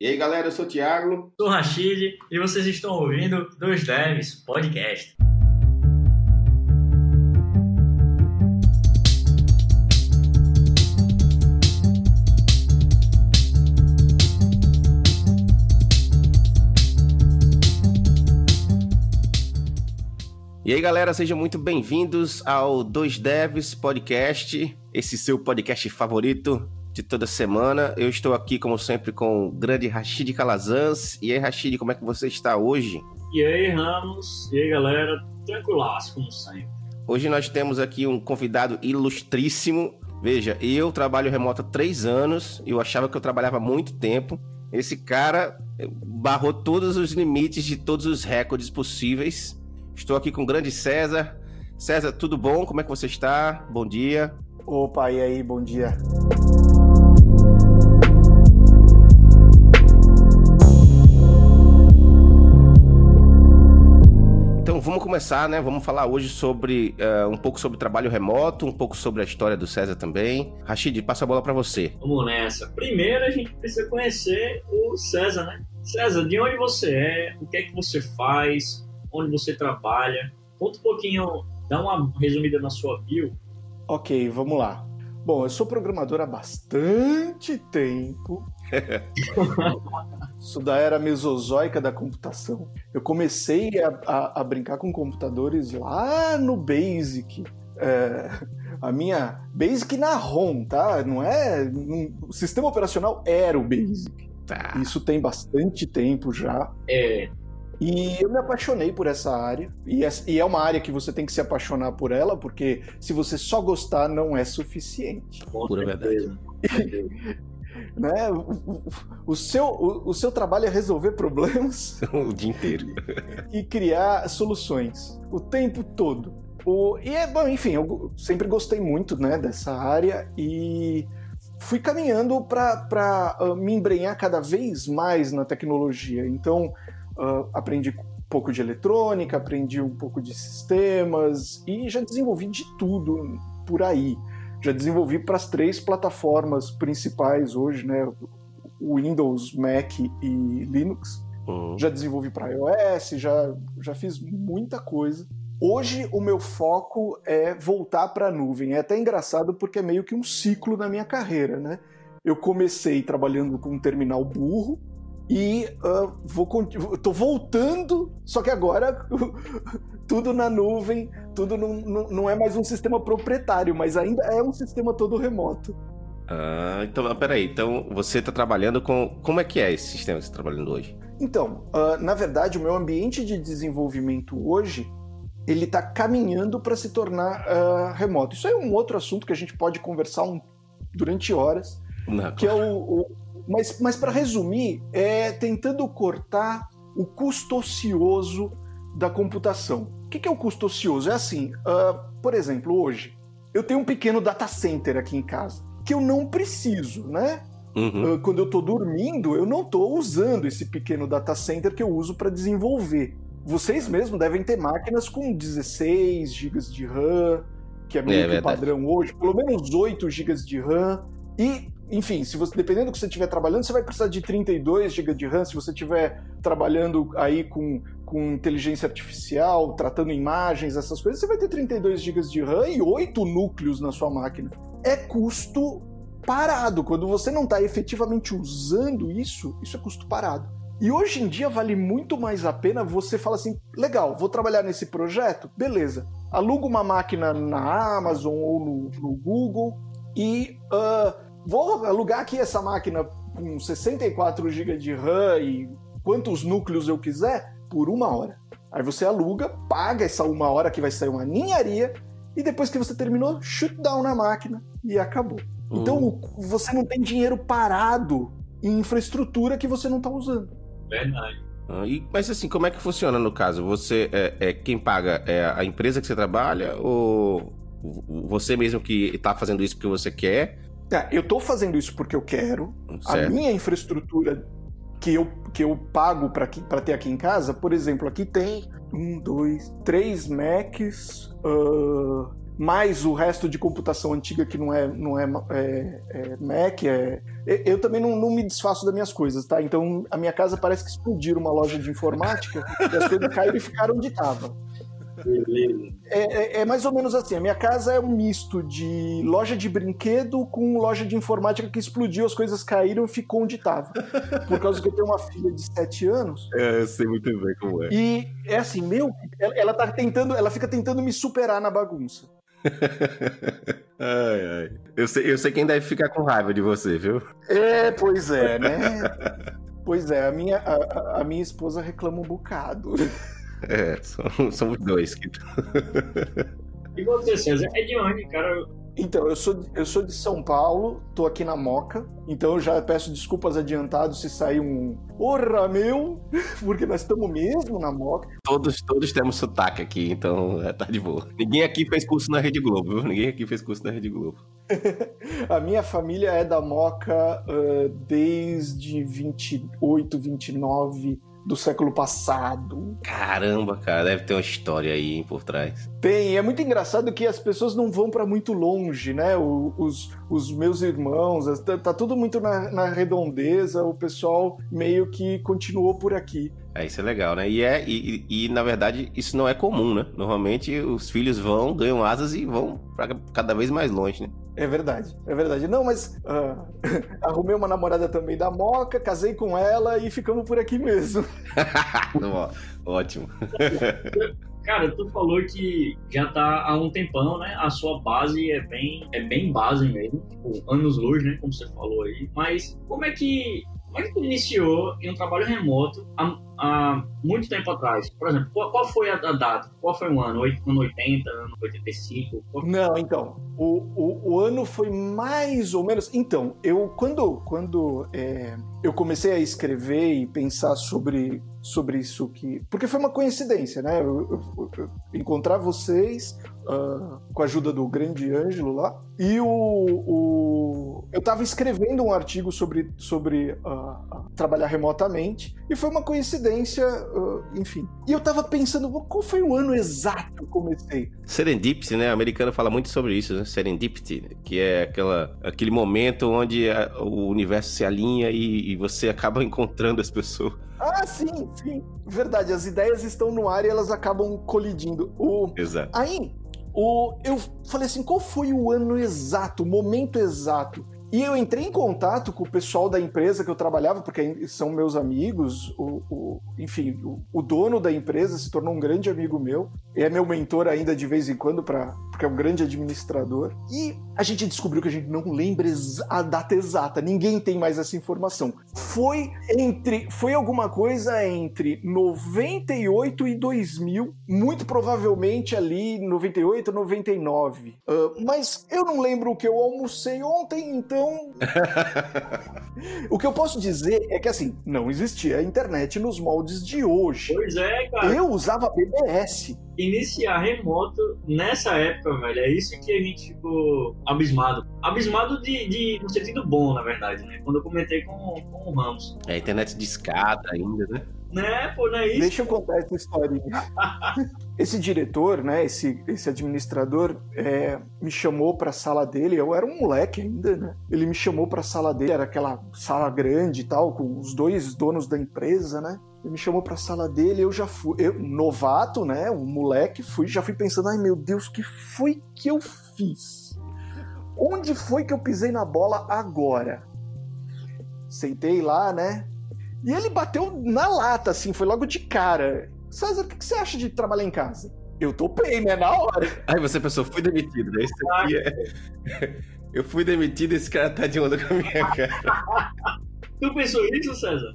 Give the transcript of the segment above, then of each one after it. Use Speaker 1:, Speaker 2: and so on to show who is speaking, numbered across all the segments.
Speaker 1: E aí, galera, eu sou o Thiago.
Speaker 2: Sou o Rachid e vocês estão ouvindo Dois Devs Podcast.
Speaker 1: E aí, galera, sejam muito bem-vindos ao Dois Devs Podcast, esse seu podcast favorito de toda semana. Eu estou aqui, como sempre, com o grande Rashid Calazans. E aí, Rashid, como é que você está hoje?
Speaker 2: E aí, Ramos? E aí, galera? Tranquilaço, como sempre.
Speaker 1: Hoje nós temos aqui um convidado ilustríssimo. Veja, eu trabalho remoto há três anos e eu achava que eu trabalhava há muito tempo. Esse cara barrou todos os limites de todos os recordes possíveis. Estou aqui com o grande César. César, tudo bom? Como é que você está? Bom dia.
Speaker 3: Opa, e aí, bom dia.
Speaker 1: Começar, né? Vamos falar hoje sobre uh, um pouco sobre trabalho remoto, um pouco sobre a história do César também. Rashid, passa a bola para você.
Speaker 2: Vamos nessa. Primeiro a gente precisa conhecer o César, né? César, de onde você é? O que é que você faz? Onde você trabalha? Conta um pouquinho, dá uma resumida na sua bio.
Speaker 3: Ok, vamos lá. Bom, eu sou programador há bastante tempo. Sou da era mesozoica da computação. Eu comecei a, a, a brincar com computadores lá no Basic. É, a minha Basic na ROM, tá? Não é. o sistema operacional era o Basic. Tá. Isso tem bastante tempo já.
Speaker 2: É.
Speaker 3: E eu me apaixonei por essa área. E é, uma área que você tem que se apaixonar por ela, porque se você só gostar, não é suficiente.
Speaker 1: Pura verdade.
Speaker 3: Né? O, o, seu, o, o, seu trabalho é resolver problemas.
Speaker 1: o dia inteiro.
Speaker 3: e criar soluções. O tempo todo. O, e é bom, enfim, eu sempre gostei muito né, dessa área e fui caminhando para uh, me embrenhar cada vez mais na tecnologia. Então, uh, aprendi um pouco de eletrônica, aprendi um pouco de sistemas e já desenvolvi de tudo por aí. Já desenvolvi para as três plataformas principais hoje, né? Windows, Mac e Linux. Uhum. Já desenvolvi para iOS, já, já fiz muita coisa. Hoje o meu foco é voltar para a nuvem. É até engraçado porque é meio que um ciclo na minha carreira, né? Eu comecei trabalhando com um terminal burro, e uh, vou tô voltando, só que agora tudo na nuvem, tudo não, não, não, é mais um sistema proprietário, mas ainda é um sistema todo remoto.
Speaker 1: Ah, então, peraí, então você está trabalhando com. Como é que é esse sistema que você está trabalhando hoje?
Speaker 3: Então, uh, na verdade, o meu ambiente de desenvolvimento hoje ele está caminhando para se tornar uh, remoto. Isso é um outro assunto que a gente pode conversar um, durante horas, não, que é o, o mas, mas para resumir, é tentando cortar o custo ocioso da computação. O que é o custo ocioso? É assim, uh, por exemplo, hoje, eu tenho um pequeno data center aqui em casa, que eu não preciso, né? Uhum. Uh, quando eu estou dormindo, eu não estou usando esse pequeno data center que eu uso para desenvolver. Vocês mesmos devem ter máquinas com 16 GB de RAM, que é meio é, que padrão hoje, pelo menos 8 GB de RAM. E enfim, se você dependendo do que você estiver trabalhando, você vai precisar de 32 GB de RAM. Se você estiver trabalhando aí com, com inteligência artificial, tratando imagens, essas coisas, você vai ter 32 GB de RAM e 8 núcleos na sua máquina. É custo parado. Quando você não está efetivamente usando isso, isso é custo parado. E hoje em dia vale muito mais a pena você falar assim: legal, vou trabalhar nesse projeto, beleza. Aluga uma máquina na Amazon ou no, no Google e uh, vou alugar aqui essa máquina com 64 GB de RAM e quantos núcleos eu quiser por uma hora. Aí você aluga, paga essa uma hora que vai sair uma ninharia e depois que você terminou, shoot down na máquina e acabou. Uhum. Então você não tem dinheiro parado em infraestrutura que você não está usando.
Speaker 2: Verdade.
Speaker 1: Ah, e, mas assim, como é que funciona no caso? Você é, é, quem paga é a empresa que você trabalha ou você mesmo que está fazendo isso porque você quer?
Speaker 3: É, eu estou fazendo isso porque eu quero. Certo. A minha infraestrutura que eu, que eu pago para ter aqui em casa, por exemplo, aqui tem um, dois, três Macs, uh, mais o resto de computação antiga que não é, não é, é, é Mac, é, eu também não, não, me desfaço das minhas coisas, tá? Então a minha casa parece que explodiram uma loja de informática e as coisas caíram e ficaram onde estavam. É, é, é, mais ou menos assim. A minha casa é um misto de loja de brinquedo com loja de informática que explodiu, as coisas caíram e ficou onde estava. Por causa que eu tenho uma filha de 7 anos.
Speaker 1: É, eu sei muito bem como é.
Speaker 3: E é assim, meu, ela tá tentando, ela fica tentando me superar na bagunça.
Speaker 1: ai, ai. Eu sei, eu sei quem deve ficar com raiva de você, viu?
Speaker 3: É, pois é, né? pois é, a minha, a, a minha esposa reclama um bocado.
Speaker 1: É, somos dois. Que...
Speaker 2: e você, César? É de onde, cara?
Speaker 3: Então, eu sou, eu sou de São Paulo, tô aqui na Moca, então eu já peço desculpas adiantadas se sair um Porra, meu! Porque nós estamos mesmo na Moca.
Speaker 1: Todos, todos temos sotaque aqui, então é, tá de boa. Ninguém aqui fez curso na Rede Globo, viu? Ninguém aqui fez curso na Rede Globo.
Speaker 3: A minha família é da Moca uh, desde 28, 29 do século passado.
Speaker 1: Caramba, cara, deve ter uma história aí por trás.
Speaker 3: Tem, é muito engraçado que as pessoas não vão para muito longe, né? os, os meus irmãos, tá, tá tudo muito na, na, redondeza, o pessoal meio que continuou por aqui.
Speaker 1: É, isso é legal, né? E, é, e, e, na verdade isso não é comum, né? Normalmente os filhos vão, ganham asas e vão para cada vez mais longe, né?
Speaker 3: É verdade, é verdade. Não, mas uh, arrumei uma namorada também da Moca, casei com ela e ficamos por aqui mesmo.
Speaker 1: Ótimo.
Speaker 2: Cara, tu falou que já tá há um tempão, né? A sua base é bem, é bem base mesmo, tipo, anos luz, né? Como você falou aí. Mas como é que que tu iniciou em um trabalho remoto há, há muito tempo atrás? Por exemplo, qual, qual foi a, a, data? Qual foi o ano? Ano 80, ano 85? Qual...
Speaker 3: Não, então, o, o, o, ano foi mais ou menos... Então, eu quando, quando é, eu comecei a escrever e pensar sobre, sobre isso que... Porque foi uma coincidência, né? Eu, eu, eu encontrar vocês uh, com a ajuda do grande Ângelo lá, e o, o eu estava escrevendo um artigo sobre, sobre uh, trabalhar remotamente, e foi uma coincidência, uh, enfim. E eu estava pensando, qual foi o ano exato que eu comecei?
Speaker 1: Serendipity, né? O americano fala muito sobre isso, né? Serendipity, que é aquela, aquele momento onde a, o universo se alinha e, e você acaba encontrando as pessoas.
Speaker 3: Ah, sim, sim. Verdade, as ideias estão no ar e elas acabam colidindo. O...
Speaker 1: Exato.
Speaker 3: Aí, o, eu falei assim, qual foi o ano exato, o momento exato? E eu entrei em contato com o pessoal da empresa que eu trabalhava, porque são meus amigos, o, o enfim, o, o, dono da empresa se tornou um grande amigo meu, e é meu mentor ainda de vez em quando, pra, porque é um grande administrador. E a gente descobriu que a gente não lembra a data exata, ninguém tem mais essa informação. Foi entre, foi alguma coisa entre 98 e 2000, muito provavelmente ali 98, 99. Uh, mas eu não lembro o que eu almocei ontem, então então. o que eu posso dizer é que, assim, não existia a internet nos moldes de hoje.
Speaker 2: Pois é, cara.
Speaker 3: Eu usava BBS.
Speaker 2: Iniciar remoto nessa época, velho, é isso que a gente ficou abismado. Abismado de, de no sentido bom, na verdade, né? Quando eu comentei com, com o Ramos.
Speaker 1: É, internet de escada ainda, né?
Speaker 2: Né, pô, não é isso?
Speaker 3: Deixa eu contar essa historinha. esse diretor, né, esse, esse administrador, é, me chamou para a sala dele. Eu era um moleque ainda, né? Ele me chamou para a sala dele, era aquela sala grande e tal, com os dois donos da empresa, né? Ele me chamou para a sala dele, eu já fui, eu, novato, né, um moleque, fui, já fui pensando, ai meu Deus, que foi que eu fiz? Onde foi que eu pisei na bola agora? Sentei lá, né? E ele bateu na lata, assim, foi logo de cara. César, o que você acha de trabalhar em casa? Eu topei, né? Na hora.
Speaker 1: Aí você pensou, fui demitido, né? Isso aqui é. Eu fui demitido esse cara tá de onda com a minha cara.
Speaker 2: tu pensou isso, César?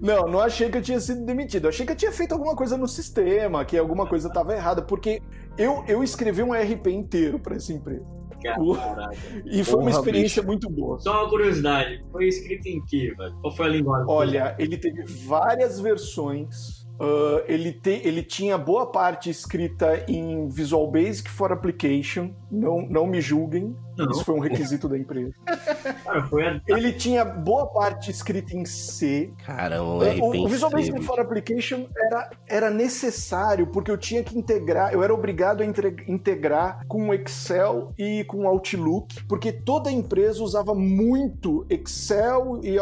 Speaker 3: Não, não achei que eu tinha sido demitido. Eu achei que eu tinha feito alguma coisa no sistema, que alguma coisa estava errada, porque eu, eu escrevi um RP inteiro para essa empresa.
Speaker 2: Caraca.
Speaker 3: E foi uma experiência bicho. muito boa.
Speaker 2: Só uma curiosidade, foi escrito em que, velho? Qual foi a linguagem?
Speaker 3: Olha, ele teve várias versões Uh, ele, te, ele tinha boa parte escrita em Visual Basic for Application. Não, não me julguem. Não. Isso foi um requisito da empresa. Ele tinha boa parte escrita em C.
Speaker 1: Caramba, é
Speaker 3: o, o Visual Basic for Application era, era necessário porque eu tinha que integrar, eu era obrigado a entre, integrar com o Excel e com o Outlook, porque toda empresa usava muito Excel e,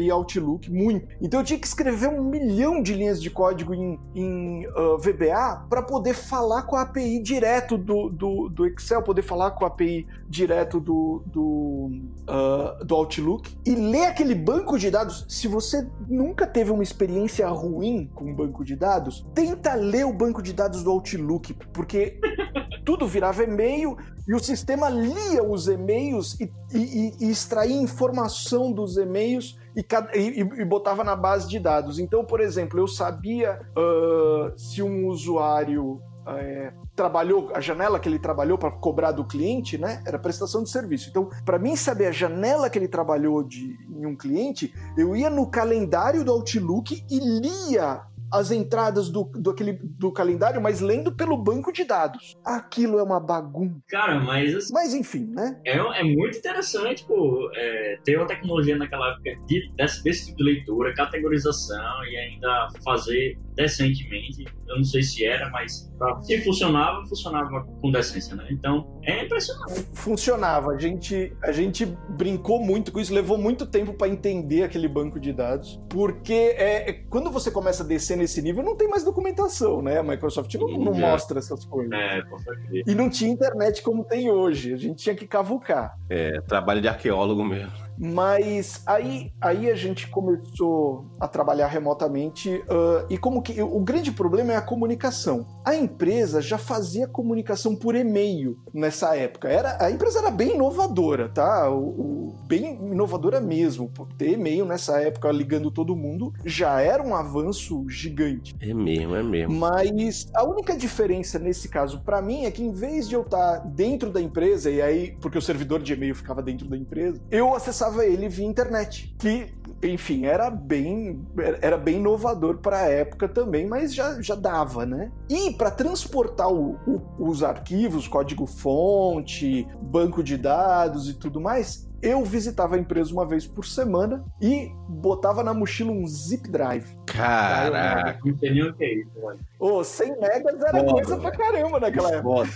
Speaker 3: e Outlook, muito. Então eu tinha que escrever um milhão de linhas de código em, em uh, VBA para poder falar com a API direto do, do, do Excel, poder falar com a API direto direto do, do, uh, do Outlook e ler aquele banco de dados. Se você nunca teve uma experiência ruim com um banco de dados, tenta ler o banco de dados do Outlook, porque tudo virava e-mail e o sistema lia os e-mails e, e, e extraía informação dos e-mails e, e, e, botava na base de dados. Então, por exemplo, eu sabia uh, se um usuário é, trabalhou, a janela que ele trabalhou para cobrar do cliente, né, era prestação de serviço. Então, para mim saber a janela que ele trabalhou de, em um cliente, eu ia no calendário do Outlook e lia as entradas do, do, aquele, do calendário, mas lendo pelo banco de dados. Aquilo é uma bagunça.
Speaker 2: Cara, mas. Assim,
Speaker 3: mas enfim, né?
Speaker 2: É, é muito interessante, pô, é, ter uma tecnologia naquela época de, desse, desse tipo de leitura, categorização e ainda fazer decentemente. Eu não sei se era, mas se funcionava, funcionava com decência, né? Então, é impressionante.
Speaker 3: Funcionava. A gente, a gente brincou muito com isso, levou muito tempo para entender aquele banco de dados, porque é, é, quando você começa a descer nesse nível, não tem mais documentação, né? A Microsoft não, não mostra essas coisas.
Speaker 2: É, com certeza. E
Speaker 3: não tinha internet como tem hoje. A gente tinha que cavucar.
Speaker 1: É, trabalho de arqueólogo mesmo.
Speaker 3: Mas aí, aí a gente começou a trabalhar remotamente uh, e como que o grande problema é a comunicação. A empresa já fazia comunicação por e-mail nessa época. Era, a empresa era bem inovadora, tá? O, o, bem inovadora mesmo. Ter e-mail nessa época ligando todo mundo já era um avanço gigante.
Speaker 1: É mesmo, é mesmo.
Speaker 3: Mas a única diferença nesse caso para mim é que em vez de eu estar dentro da empresa e aí porque o servidor de e-mail ficava dentro da empresa, eu acessava acessava ele via internet, que, enfim, era bem, era bem inovador para a época também, mas já, já dava, né? E para transportar o, o, os arquivos, código-fonte, banco de dados e tudo mais, eu visitava a empresa uma vez por semana e botava na mochila um zip drive.
Speaker 1: Caraca!
Speaker 2: Não entendi o que é isso, mano.
Speaker 3: Ô, 100 megas era Foda, coisa pra caramba naquela época.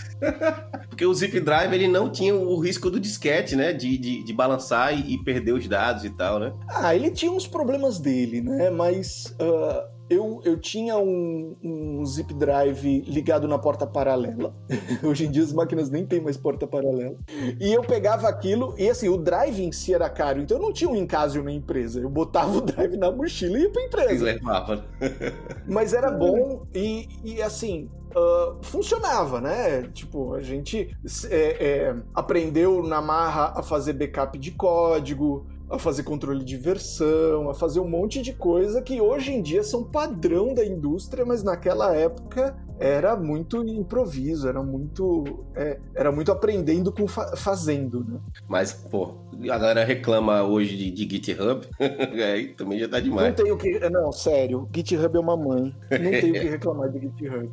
Speaker 1: Porque o zip drive ele não tinha o risco do disquete, né? De, de, de balançar e, e, perder os dados e tal, né?
Speaker 3: Ah, ele tinha uns problemas dele, né? Mas uh, eu, eu tinha um, um, zip drive ligado na porta paralela. Hoje em dia as máquinas nem tem mais porta paralela. E eu pegava aquilo, e assim, o drive em si era caro, então eu não tinha um encasio na empresa. Eu botava o drive na mochila e ia pra empresa.
Speaker 1: Levava.
Speaker 3: Mas era bom e, e assim, Uh, funcionava, né? Tipo, a gente é, é, aprendeu na marra a fazer backup de código, a fazer controle de versão, a fazer um monte de coisa que hoje em dia são padrão da indústria, mas naquela época era muito improviso, era muito é, era muito aprendendo com fa fazendo, né?
Speaker 1: Mas pô, a galera reclama hoje de, de GitHub, aí também já tá demais.
Speaker 3: Não tenho que, não, sério, GitHub é uma mãe, não tenho que reclamar de GitHub.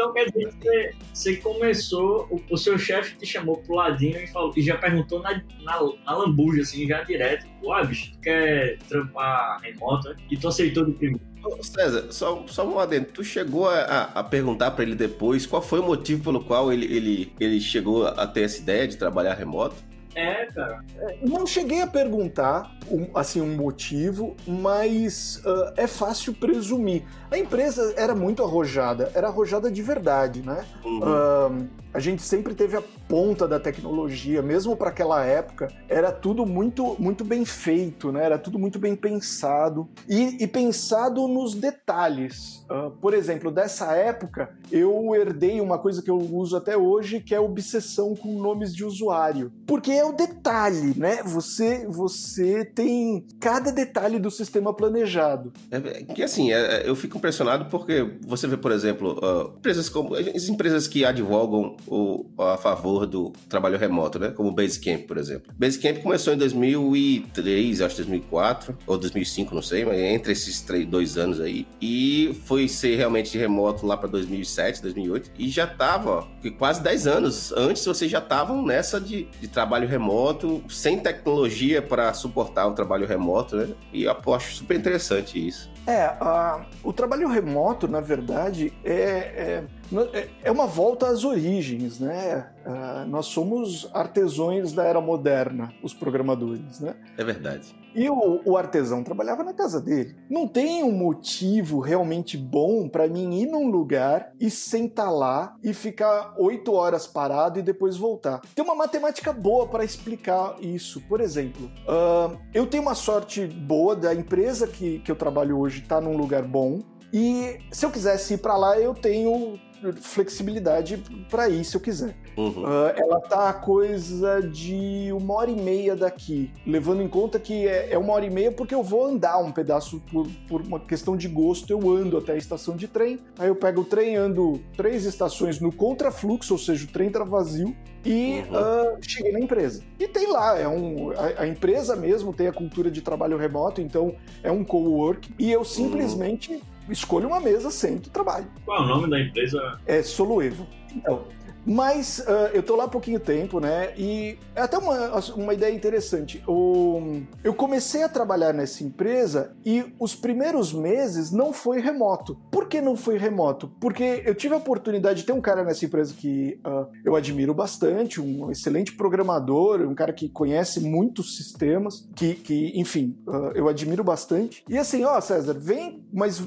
Speaker 2: Então quer dizer que você, começou, o, o, seu chefe te chamou pro ladinho e, falou, e já perguntou na, na, na lambuja, assim, já direto. Ué, bicho, tu quer trampar remota? E tu aceitou de primeiro.
Speaker 1: César, só, só um adendo. Tu chegou a, a perguntar para ele depois qual foi o motivo pelo qual ele, ele, ele chegou a ter essa ideia de trabalhar remoto?
Speaker 2: É, cara.
Speaker 3: É, não cheguei a perguntar um, assim um motivo, mas uh, é fácil presumir. A empresa era muito arrojada, era arrojada de verdade, né? Uhum. Uh, a gente sempre teve a ponta da tecnologia, mesmo para aquela época, era tudo muito, muito bem feito, né? Era tudo muito bem pensado e, e pensado nos detalhes. Uh, por exemplo, dessa época, eu herdei uma coisa que eu uso até hoje, que é obsessão com nomes de usuário, porque é o detalhe, né? Você, você tem cada detalhe do sistema planejado.
Speaker 1: É, que assim, é, eu fico impressionado porque você vê, por exemplo, uh, empresas como as empresas que advogam o, a favor do trabalho remoto, né? Como o Basecamp, por exemplo. Basecamp começou em 2003, acho 2004 ou 2005, não sei, mas entre esses três, dois anos aí e foi ser realmente remoto lá para 2007, 2008 e já tava quase 10 anos antes vocês já estavam nessa de, de trabalho remoto sem tecnologia para suportar o trabalho remoto, né? E eu acho super interessante isso.
Speaker 3: É, uh, o trabalho remoto, na verdade, é, é, é, é uma volta às origens, né? Uh, nós somos artesões da era moderna, os programadores, né?
Speaker 1: É verdade.
Speaker 3: E o, o artesão trabalhava na casa dele. Não tem um motivo realmente bom para mim ir num lugar e sentar lá e ficar oito horas parado e depois voltar. Tem uma matemática boa para explicar isso. Por exemplo, uh, eu tenho uma sorte boa da empresa que, que eu trabalho hoje estar tá num lugar bom. E se eu quisesse ir para lá, eu tenho flexibilidade para ir se eu quiser. Uhum. Uh, ela tá a coisa de uma hora e meia daqui, levando em conta que é, é, uma hora e meia porque eu vou andar um pedaço por, por, uma questão de gosto, eu ando até a estação de trem, aí eu pego o trem, ando três estações no contrafluxo, ou seja, o trem tá vazio, e uhum. uh, cheguei na empresa. E tem lá, é um, a, a, empresa mesmo tem a cultura de trabalho remoto, então é um co-work, e eu simplesmente uhum. Escolho uma mesa, sento trabalho.
Speaker 2: Qual é o nome da empresa?
Speaker 3: É Soluevo. Então, mas uh, eu tô lá há pouquinho tempo, né? E é até uma, uma ideia interessante. O, eu comecei a trabalhar nessa empresa e os primeiros meses não foi remoto. Por que não foi remoto? Porque eu tive a oportunidade de ter um cara nessa empresa que uh, eu admiro bastante, um excelente programador, um cara que conhece muitos sistemas, que, que enfim, uh, eu admiro bastante. E assim, ó, César, vem, mas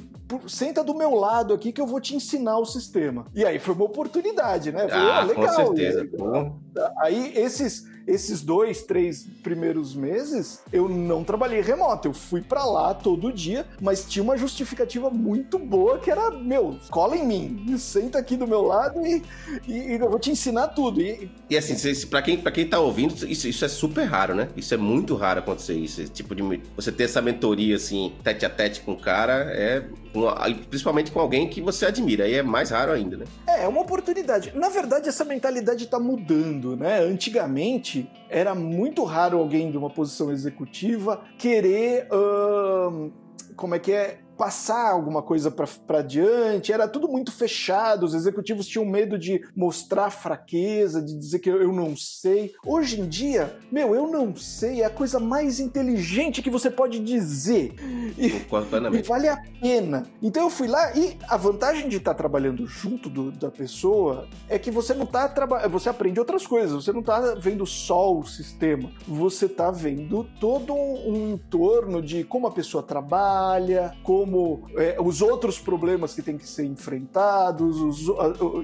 Speaker 3: senta do meu lado aqui que eu vou te ensinar o sistema. E aí foi uma oportunidade, né?
Speaker 1: Ah, legal. Com certeza.
Speaker 3: Aí esses esses dois, três primeiros meses, eu não trabalhei remoto. Eu fui para lá todo dia, mas tinha uma justificativa muito boa que era, meu, cola em mim, senta aqui do meu lado e, e, e eu vou te ensinar tudo. E,
Speaker 1: e assim, para quem, pra quem tá ouvindo, isso, isso é super raro, né? Isso é muito raro acontecer isso. Esse tipo de. Você ter essa mentoria, assim, tete a tete com o cara, é. Principalmente com alguém que você admira. Aí é mais raro ainda, né?
Speaker 3: É, é uma oportunidade. Na verdade, essa mentalidade tá mudando, né? Antigamente, era muito raro alguém de uma posição executiva querer. Uh, como é que é? Passar alguma coisa para adiante, era tudo muito fechado, os executivos tinham medo de mostrar fraqueza, de dizer que eu não sei. Hoje em dia, meu, eu não sei é a coisa mais inteligente que você pode dizer. E, e vale a pena. Então eu fui lá e a vantagem de estar tá trabalhando junto do, da pessoa é que você não está trabalhando, você aprende outras coisas, você não está vendo só o sistema, você está vendo todo um entorno de como a pessoa trabalha, como como é, os outros problemas que têm que ser enfrentados, os,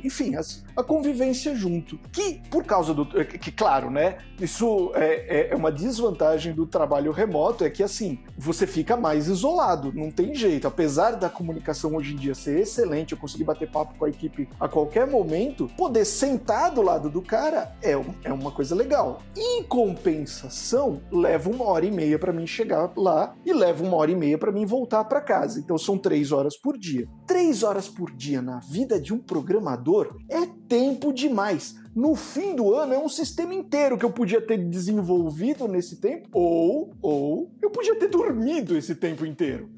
Speaker 3: enfim, as, a convivência junto. Que, por causa do. É, que, claro, né? Isso é, é, é uma desvantagem do trabalho remoto, é que assim, você fica mais isolado, não tem jeito. Apesar da comunicação hoje em dia ser excelente, eu conseguir bater papo com a equipe a qualquer momento, poder sentar do lado do cara é, é uma coisa legal. Em compensação, leva uma hora e meia para mim chegar lá e leva uma hora e meia para mim voltar para casa casa. Então são três horas por dia. Três horas por dia na vida de um programador é tempo demais no fim do ano é um sistema inteiro que eu podia ter desenvolvido nesse tempo, ou, ou eu podia ter dormido esse tempo inteiro.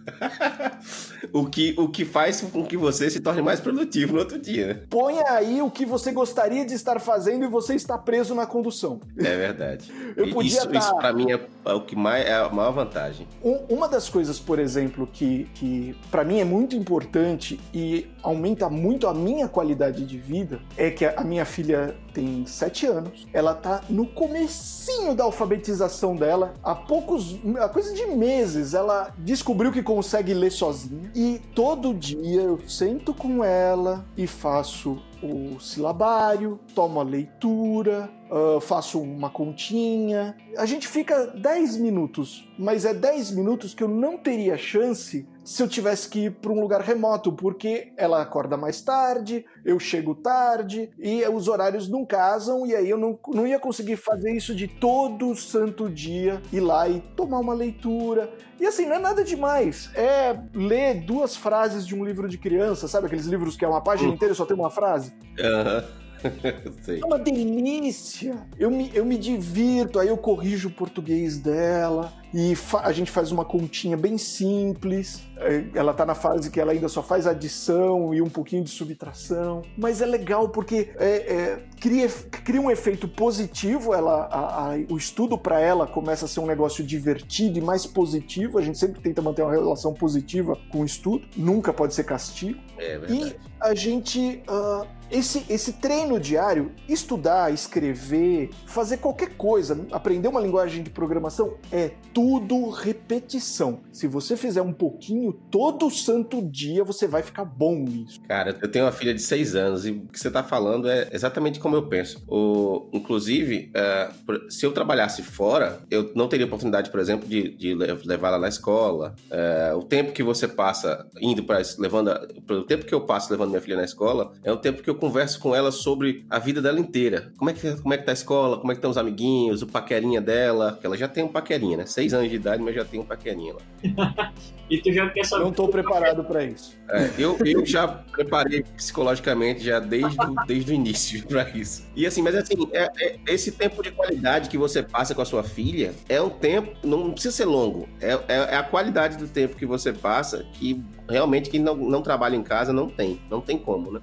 Speaker 1: o, que, o que faz com que você se torne mais produtivo no outro dia.
Speaker 3: Ponha aí o que você gostaria de estar fazendo e você está preso na condução.
Speaker 1: É verdade. eu podia isso, tá... isso para mim é, é, o que mais é a maior vantagem.
Speaker 3: Um, uma das coisas, por exemplo, que, que para mim é muito importante e aumenta muito a minha qualidade de vida é que a minha filha tem sete anos. Ela tá no comecinho da alfabetização dela. Há poucos, a coisa de meses, ela descobriu que consegue ler sozinha. E todo dia eu sento com ela e faço o silabário, tomo a leitura, uh, faço uma continha. A gente fica 10 minutos, mas é 10 minutos que eu não teria chance se eu tivesse que ir para um lugar remoto, porque ela acorda mais tarde, eu chego tarde e os horários não casam, e aí eu não, não ia conseguir fazer isso de todo santo dia, ir lá e tomar uma leitura. E assim, não é nada demais. É ler duas frases de um livro de criança, sabe aqueles livros que é uma página inteira e só tem uma frase?
Speaker 1: Aham. Uhum.
Speaker 3: é uma delícia. Eu me, eu me divirto, aí eu corrijo o português dela e a gente faz uma continha bem simples. É, ela tá na fase que ela ainda só faz adição e um pouquinho de subtração, mas é legal porque é, é, cria, cria um efeito positivo. Ela, a, a, o estudo para ela começa a ser um negócio divertido e mais positivo. A gente sempre tenta manter uma relação positiva com o estudo, nunca pode ser castigo.
Speaker 1: É.
Speaker 3: E a gente. Uh, esse, esse treino diário, estudar, escrever, fazer qualquer coisa, aprender uma linguagem de programação, é tudo repetição. Se você fizer um pouquinho todo santo dia, você vai ficar bom nisso.
Speaker 1: Cara, eu tenho uma filha de seis anos e o que você está falando é exatamente como eu penso. O, inclusive, uh, se eu trabalhasse fora, eu não teria oportunidade, por exemplo, de, de levá-la na escola. Uh, o tempo que você passa indo para levando, o tempo que eu passo levando minha filha na escola é o tempo que eu converso com ela sobre a vida dela inteira. Como é que, como é que tá a escola, como é que estão os amiguinhos, o paquerinha dela, que ela já tem um paquerinha, né? Seis anos de idade, mas já tem um paquerinha
Speaker 2: lá. e tu já quer saber...
Speaker 3: Não tô preparado para isso.
Speaker 1: É, eu, eu já preparei psicologicamente já desde, desde o início para isso. E assim, mas assim, é, é, esse tempo de qualidade que você passa com a sua filha é um tempo, não precisa ser longo, é, é, é a qualidade do tempo que você passa que realmente quem não, não trabalha em casa não tem, não tem como, né?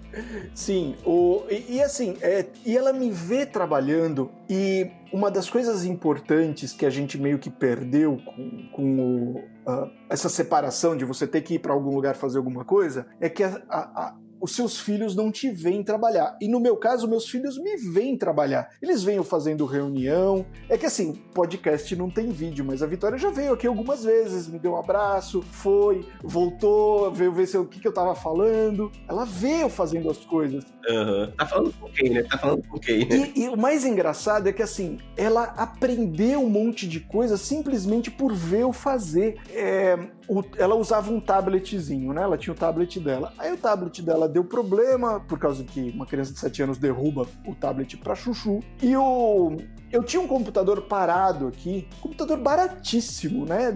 Speaker 3: Sim, o, e, e assim, é, e ela me vê trabalhando e uma das coisas importantes que a gente meio que perdeu com, com o, essa separação de você ter que ir para algum lugar fazer alguma coisa é que a, a, os seus filhos não te veem trabalhar. E no meu caso, meus filhos me veem trabalhar. Eles vêm fazendo reunião. É que assim, podcast não tem vídeo, mas a Vitória já veio aqui algumas vezes, me deu um abraço, foi, voltou, veio ver se eu, o que, que eu tava falando. Ela veio fazendo as coisas.
Speaker 1: Uhum. Tá falando com quem, né? Tá falando com quem,
Speaker 3: né? E, e, o mais engraçado é que assim, ela aprendeu um monte de coisa simplesmente por ver eu fazer. É, o, ela usava um tabletzinho, né? Ela tinha o tablet dela. Aí o tablet dela deu problema, por causa que uma criança de 7 anos derruba o tablet pra chuchu. E o. Eu tinha um computador parado aqui, computador baratíssimo, né?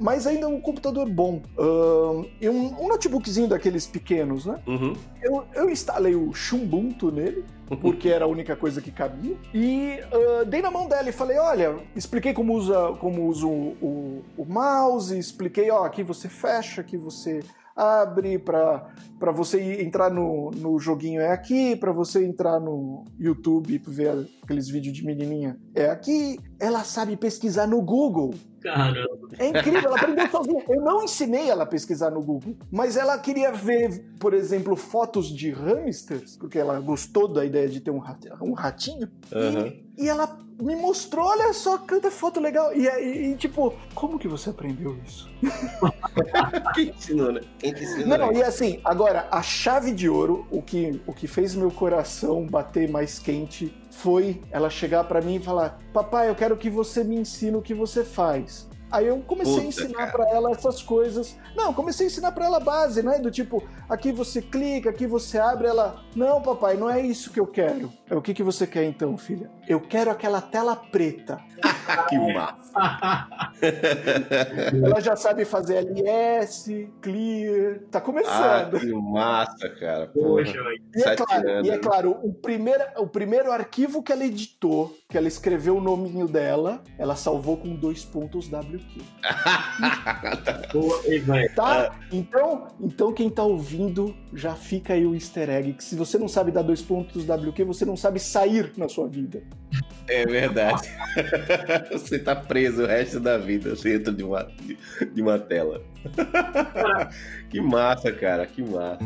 Speaker 3: Mas ainda um computador bom. Um, um, notebookzinho daqueles pequenos, né?
Speaker 1: Uhum.
Speaker 3: Eu, eu instalei o Xumbuntu nele, porque era a única coisa que cabia. E uh, dei na mão dela e falei: olha, expliquei como usa, como usa o, o, o mouse, expliquei, ó, aqui você fecha, aqui você abre para você entrar no, no joguinho é aqui, para você entrar no YouTube e ver aqueles vídeos de menininha é aqui. Ela sabe pesquisar no Google.
Speaker 2: Caramba.
Speaker 3: É incrível, ela aprendeu sozinha. Eu não ensinei ela a pesquisar no Google, mas ela queria ver, por exemplo, fotos de hamsters, porque ela gostou da ideia de ter um ratinho.
Speaker 1: Uhum.
Speaker 3: E, e ela me mostrou, olha só, canta foto legal. E, e, e, tipo, como que você aprendeu isso?
Speaker 1: Quem ensinou, né? Quem te ensinou?
Speaker 3: Não, e assim, agora, a chave de ouro, o que, o que fez meu coração bater mais quente foi ela chegar para mim e falar: Papai, eu quero que você me ensine o que você faz. Aí eu comecei Puta, a ensinar para ela essas coisas. Não, comecei a ensinar para ela a base, né? Do tipo, aqui você clica, aqui você abre. Ela, não, papai, não é isso que eu quero. É o que, que você quer então, filha? Eu quero aquela tela preta.
Speaker 1: que massa.
Speaker 3: ela já sabe fazer LS, clear. Tá começando.
Speaker 1: Ah, que massa, cara.
Speaker 2: Poxa,
Speaker 3: e, é claro, e é claro, o primeiro, o primeiro arquivo que ela editou, que ela escreveu o nominho dela, ela salvou com dois pontos WQ. tá? Então, então quem tá ouvindo, já fica aí o easter egg, que se você não sabe dar dois pontos WQ, você não sabe sair na sua vida.
Speaker 1: É verdade. você tá preso o resto da vida dentro de uma, de uma tela. que massa, cara, que massa.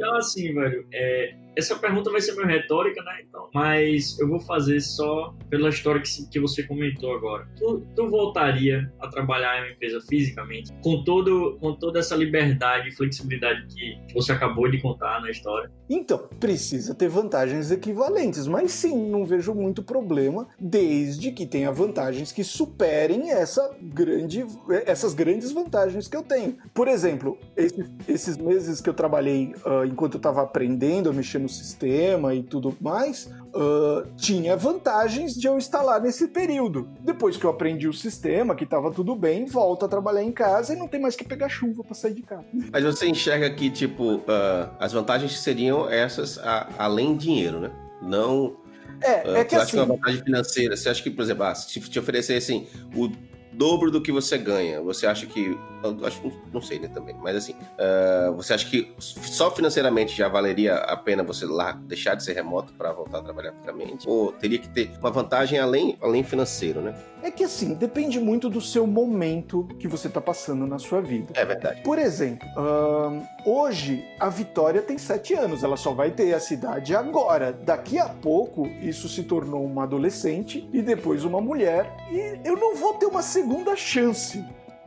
Speaker 2: Então, assim, velho, é, essa pergunta vai ser meio retórica, né? Então, mas eu vou fazer só pela história que, que você comentou agora. Tu, tu voltaria a trabalhar em uma empresa fisicamente, com, todo, com toda essa liberdade e flexibilidade que, você acabou de contar na história?
Speaker 3: Então, precisa ter vantagens equivalentes, mas sim, não vejo muito problema, desde que tenha vantagens que superem essa grande, essas grandes vantagens que eu tenho. Por exemplo, esse, esses meses que eu trabalhei uh, enquanto eu estava aprendendo a mexer no sistema e tudo mais, uh, tinha vantagens de eu lá nesse período. Depois que eu aprendi o sistema, que estava tudo bem, volto a trabalhar em casa e não tem mais que pegar chuva para sair de casa.
Speaker 1: Mas você enxerga que, tipo, uh, as vantagens seriam essas a, além dinheiro, né? Não.
Speaker 3: É, é que assim.
Speaker 1: Que uma vantagem financeira. Você acha que, por exemplo, ah, se te oferecessem o dobro do que você ganha, você acha que. Acho, não sei, né, também. Mas assim, uh, você acha que só financeiramente já valeria a pena você lá deixar de ser remoto para voltar a trabalhar fisicamente? Ou teria que ter uma vantagem além, além financeiro, né?
Speaker 3: É que assim, depende muito do seu momento que você está passando na sua vida.
Speaker 1: É verdade.
Speaker 3: Por exemplo, uh, hoje a Vitória tem sete anos, ela só vai ter a cidade agora. Daqui a pouco, isso se tornou uma adolescente e depois uma mulher, e eu não vou ter uma segunda chance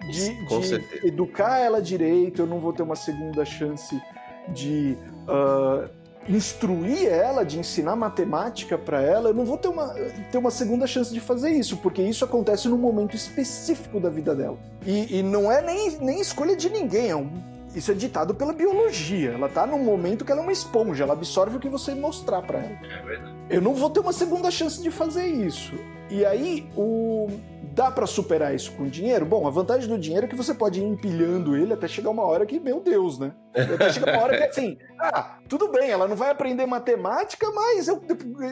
Speaker 3: de, de educar ela direito, eu não vou ter uma segunda chance de. Uh, instruir ela, de ensinar matemática para ela, eu não vou ter uma, ter uma segunda chance de fazer isso, porque isso acontece num momento específico da vida dela. E, e não é nem, nem escolha de ninguém, é um, isso é ditado pela biologia. Ela tá num momento que ela é uma esponja, ela absorve o que você mostrar para ela. É eu não vou ter uma segunda chance de fazer isso. E aí, o dá para superar isso com dinheiro? Bom, a vantagem do dinheiro é que você pode ir empilhando ele até chegar uma hora que, meu Deus, né? Até chegar uma hora que assim, ah, tudo bem, ela não vai aprender matemática, mas eu,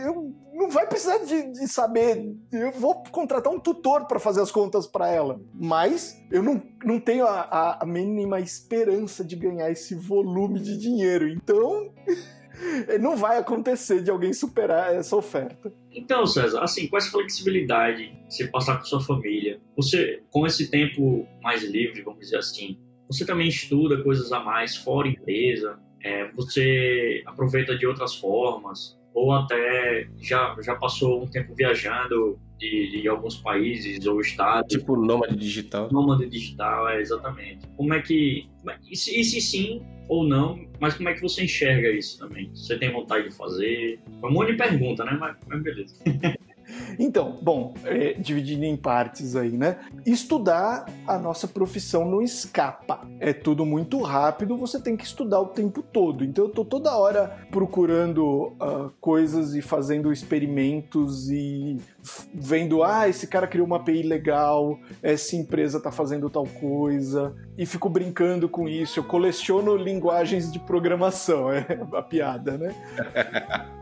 Speaker 3: eu não vai precisar de, de saber. Eu vou contratar um tutor para fazer as contas para ela. Mas eu não, não tenho a, a mínima esperança de ganhar esse volume de dinheiro. Então. não vai acontecer de alguém superar essa oferta.
Speaker 2: Então, César, assim, com essa flexibilidade, você passar com sua família, você, com esse tempo mais livre, vamos dizer assim, você também estuda coisas a mais fora empresa, é, você aproveita de outras formas, ou até já, já passou um tempo viajando de, de alguns países ou estados.
Speaker 1: Tipo nômade digital.
Speaker 2: Nômade digital, é, exatamente. Como é que. E se, e se sim ou não, mas como é que você enxerga isso também? Você tem vontade de fazer? É um monte de pergunta, né? Mas, mas beleza.
Speaker 3: Então, bom, é, dividindo em partes aí, né? Estudar a nossa profissão não escapa. É tudo muito rápido, você tem que estudar o tempo todo. Então, eu tô toda hora procurando uh, coisas e fazendo experimentos e vendo, ah, esse cara criou uma API legal, essa empresa tá fazendo tal coisa, e fico brincando com isso. Eu coleciono linguagens de programação, é a piada, né?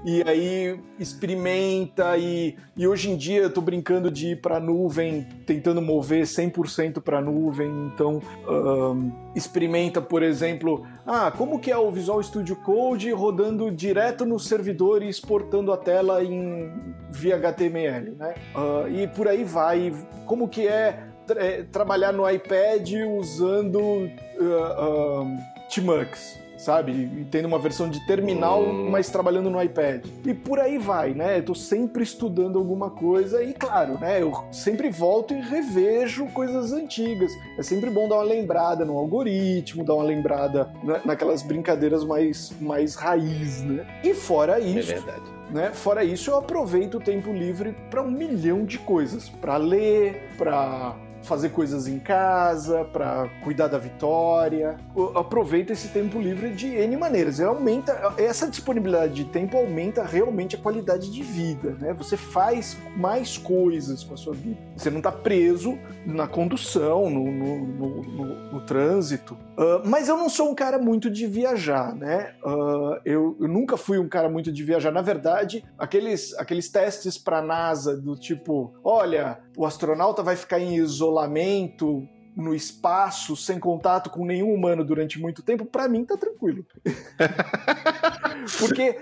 Speaker 3: e aí experimenta, e, e hoje em dia eu tô brincando de ir pra nuvem, tentando mover 100% pra nuvem, então um, experimenta, por exemplo, ah, como que é o Visual Studio Code rodando direto no servidor e exportando a tela em via HTML, né? Uh, e por aí vai. Como que é, é trabalhar no iPad usando uh, uh, Tmux? Sabe? Tendo uma versão de terminal, hum. mas trabalhando no iPad. E por aí vai, né? Eu tô sempre estudando alguma coisa e, claro, né? Eu sempre volto e revejo coisas antigas. É sempre bom dar uma lembrada no algoritmo, dar uma lembrada naquelas brincadeiras mais, mais raiz, né? E fora é isso.
Speaker 1: É verdade.
Speaker 3: Né? Fora isso, eu aproveito o tempo livre para um milhão de coisas, para ler, para fazer coisas em casa, para cuidar da Vitória. Aproveita esse tempo livre de N maneiras. Aumenta, essa disponibilidade de tempo aumenta realmente a qualidade de vida. Né? Você faz mais coisas com a sua vida. Você não está preso na condução, no, no, no, no, trânsito. Uh, mas eu não sou um cara muito de viajar, né? Uh, eu, eu, nunca fui um cara muito de viajar. Na verdade, aqueles, aqueles testes para NASA do tipo, olha, o astronauta vai ficar em isolamento no espaço, sem contato com nenhum humano durante muito tempo, para mim tá tranquilo. Porque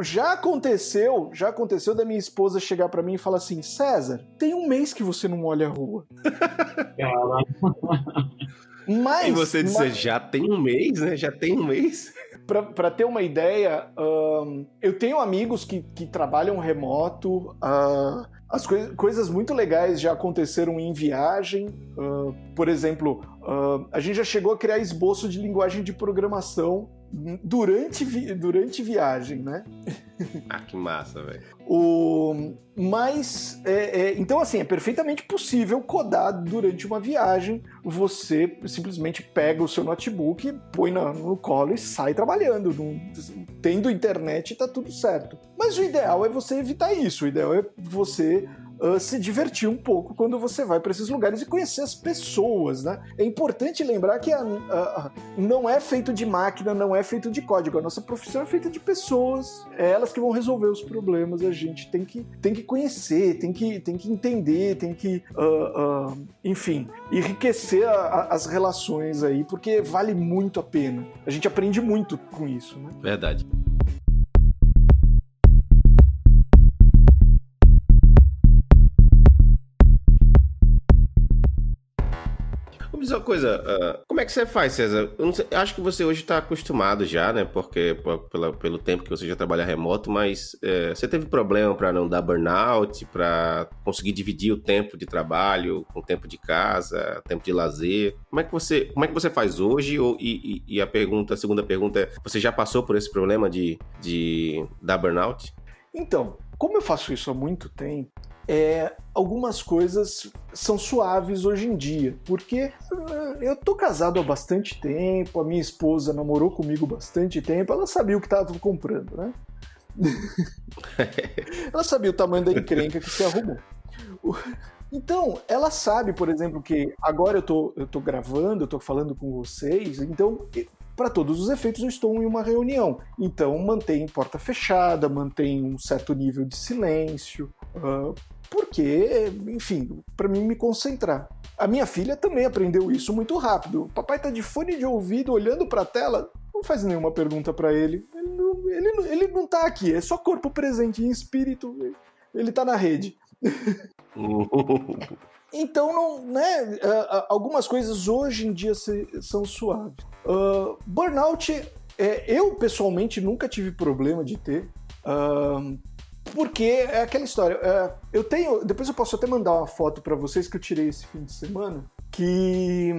Speaker 3: já aconteceu, já aconteceu da minha esposa chegar para mim e falar assim: "César, tem um mês que você não olha a rua".
Speaker 1: Mas, e você dizer, mas... já tem um mês, né? Já tem um mês.
Speaker 3: para ter uma ideia, um, eu tenho amigos que, que trabalham remoto. Uh, as coi coisas muito legais já aconteceram em viagem. Uh, por exemplo, uh, a gente já chegou a criar esboço de linguagem de programação durante, vi durante viagem, né?
Speaker 1: Ah, que massa, velho.
Speaker 3: O... Mas, é, é, então assim, é perfeitamente possível codar durante uma viagem. Você simplesmente pega o seu notebook, põe no, no colo e sai trabalhando. tendo internet, tá tudo certo. Mas o ideal é você evitar isso. O ideal é você uh, se divertir um pouco quando você vai para esses lugares e conhecer as pessoas, né? É importante lembrar que a, a, a, não é feito de máquina, não é feito de código. A nossa profissão é feita de pessoas, é elas que vão resolver os problemas. A gente tem que, tem que conhecer, tem que, tem que entender, tem que, uh, uh, enfim, enriquecer as relações aí, porque vale muito a pena. A gente aprende muito com isso, né?
Speaker 1: Verdade. Uma coisa, uh, como é que você faz, César? Sei, acho que você hoje está acostumado já, né? Porque pela, pelo tempo que você já trabalha remoto, mas uh, você teve problema para não dar burnout, para conseguir dividir o tempo de trabalho com o tempo de casa, tempo de lazer. Como é que você, como é que você faz hoje? Ou, e, e, e a pergunta, a segunda pergunta é: você já passou por esse problema de, de dar burnout?
Speaker 3: Então, como eu faço isso há muito tempo, é, algumas coisas são suaves hoje em dia, porque eh, eu tô casado há bastante tempo, a minha esposa namorou comigo bastante tempo, ela sabia o que estava comprando, né? ela sabia o tamanho da encrenca que se arrumou. Então, ela sabe, por exemplo, que agora eu tô, eu tô gravando, eu tô falando com vocês, então para todos os efeitos eu estou em uma reunião. Então mantém porta fechada, mantém um certo nível de silêncio, uh, porque, enfim, para mim me concentrar. A minha filha também aprendeu isso muito rápido. O papai tá de fone de ouvido olhando para a tela, não faz nenhuma pergunta para ele. Ele não, ele, ele não tá aqui, é só corpo presente em espírito. Ele tá na rede. Então, não, né, algumas coisas hoje em dia são suaves. Uh, burnout, é, eu pessoalmente nunca tive problema de ter. Uh, porque é aquela história. É, eu tenho. Depois eu posso até mandar uma foto para vocês que eu tirei esse fim de semana. Que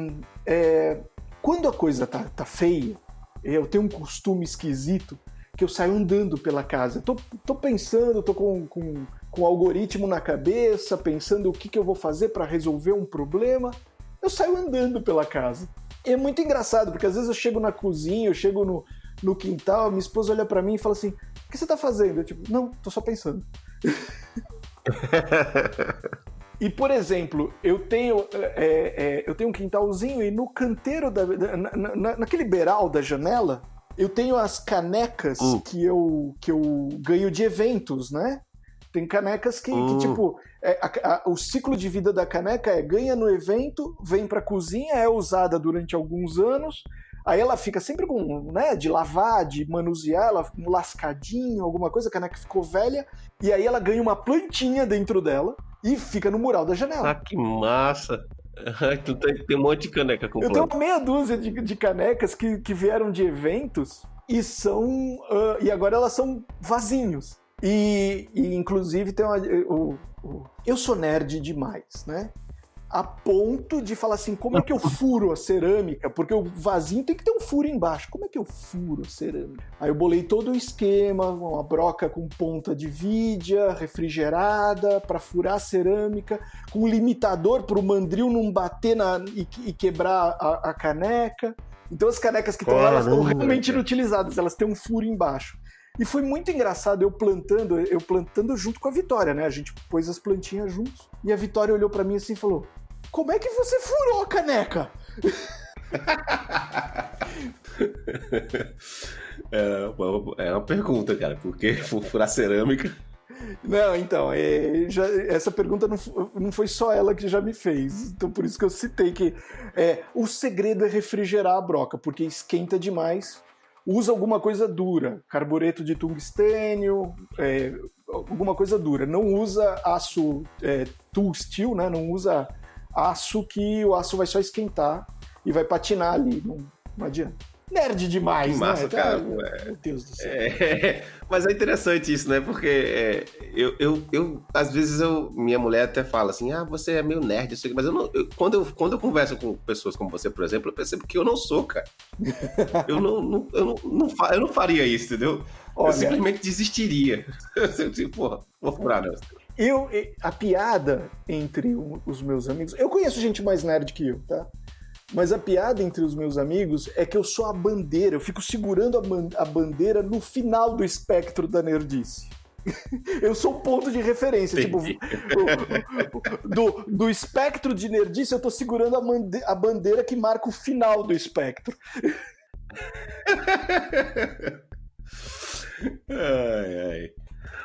Speaker 3: é, quando a coisa tá, tá feia, eu tenho um costume esquisito que eu saio andando pela casa. Tô, tô pensando, tô com, com, com o algoritmo na cabeça, pensando o que, que eu vou fazer para resolver um problema. Eu saio andando pela casa. E é muito engraçado, porque às vezes eu chego na cozinha, eu chego no, no quintal, minha esposa olha para mim e fala assim: que você tá fazendo? Eu, tipo, não, tô só pensando. E, por exemplo, eu tenho, é, é, eu tenho um quintalzinho e no canteiro, da, na, na, naquele beiral da janela, eu tenho as canecas uh. que, eu, que eu ganho de eventos, né? Tem canecas que, uh. que tipo, é, a, a, o ciclo de vida da caneca é ganha no evento, vem pra cozinha, é usada durante alguns anos, aí ela fica sempre com, né, de lavar, de manusear, ela um lascadinho, alguma coisa, a caneca ficou velha, e aí ela ganha uma plantinha dentro dela e fica no mural da janela.
Speaker 1: Ah, que massa! tu tem, um monte de caneca com
Speaker 3: Eu tenho meia dúzia de, de canecas que, que vieram de eventos e são. Uh, e agora elas são vazinhos. E, e inclusive tem uma. O, eu sou nerd demais, né? A ponto de falar assim: como é que eu furo a cerâmica? Porque o vasinho tem que ter um furo embaixo. Como é que eu furo a cerâmica? Aí eu bolei todo o esquema, uma broca com ponta de vidia, refrigerada, para furar a cerâmica, com um limitador para o mandril não bater na, e, e quebrar a, a, caneca. Então as canecas que estão lá estão realmente inutilizadas, elas têm um furo embaixo. E foi muito engraçado eu plantando, eu plantando junto com a Vitória, né? A gente pôs as plantinhas juntos. E a Vitória olhou para mim assim e falou: como é que você furou a caneca?
Speaker 1: é, uma, é uma pergunta, cara. Por que furar cerâmica?
Speaker 3: Não, então, é, já, essa pergunta não, não foi só ela que já me fez. Então, por isso que eu citei que é, o segredo é refrigerar a broca, porque esquenta demais. Usa alguma coisa dura, carbureto de tungstênio, é, alguma coisa dura. Não usa aço é, tool steel, né? Não usa aço que o aço vai só esquentar e vai patinar ali, não, não adianta. Nerd demais,
Speaker 1: que massa,
Speaker 3: né?
Speaker 1: cara.
Speaker 3: Tá, meu Deus do céu.
Speaker 1: É, mas é interessante isso, né? Porque é, eu, eu, eu, às vezes, eu, minha mulher até fala assim: ah, você é meio nerd, eu sei, mas eu não, eu, quando, eu, quando eu converso com pessoas como você, por exemplo, eu percebo que eu não sou, cara. eu, não, não, eu, não, não, eu não faria isso, entendeu?
Speaker 3: Olha,
Speaker 1: eu simplesmente desistiria. Eu, tipo, Porra, vou furar, não.
Speaker 3: Eu, a piada entre os meus amigos. Eu conheço gente mais nerd que eu, tá? Mas a piada entre os meus amigos é que eu sou a bandeira, eu fico segurando a, ban- a bandeira no final do espectro da nerdice. Eu sou o ponto de referência. Tipo, do, do espectro de nerdice, eu tô segurando a, a bandeira que marca o final do espectro.
Speaker 1: Ai, ai.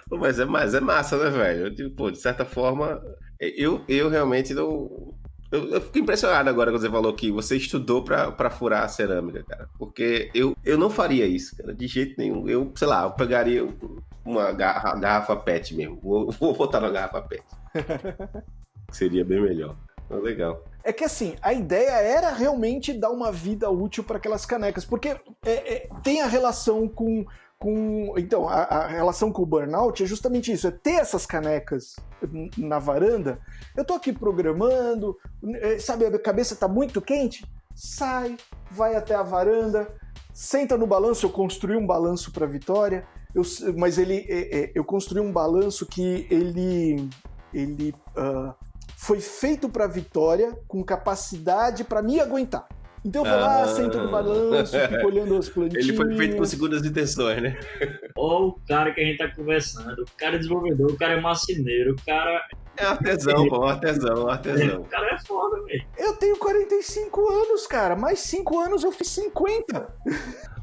Speaker 1: Pô, Mas é, mas é massa, né, velho? Tipo, de certa forma, eu, eu realmente não. Eu, eu fico impressionado agora quando você falou que você estudou pra, pra furar a cerâmica, cara. Porque eu, eu não faria isso, cara, de jeito nenhum. Eu, sei lá, eu pegaria uma garrafa, garrafa PET mesmo. Vou, vou botar na garrafa PET. Seria bem melhor. Mas legal.
Speaker 3: É que assim, a ideia era realmente dar uma vida útil para aquelas canecas, porque é, é, tem a relação com. Com então, a, a relação com o burnout é justamente isso: é ter essas canecas na varanda. Eu tô aqui programando, é, sabe, a cabeça tá muito quente, sai, vai até a varanda, senta no balanço. Eu construí um balanço para Vitória, eu, mas ele, é, é, eu construí um balanço que ele, ele ah, foi feito para Vitória com capacidade para me aguentar. Então eu vou lá,
Speaker 1: Ah.
Speaker 3: sento no balanço, fico olhando as plantinhas.
Speaker 1: Ele foi feito com segundas intenções, né?
Speaker 2: Ou o cara que a gente tá conversando, o cara é desenvolvedor, o cara é marceneiro, o cara,
Speaker 1: É artesão, pô, artesão, artesão.
Speaker 2: o cara é foda, velho.
Speaker 3: Eu tenho 45 anos, cara. Mais 5 anos eu fiz 50.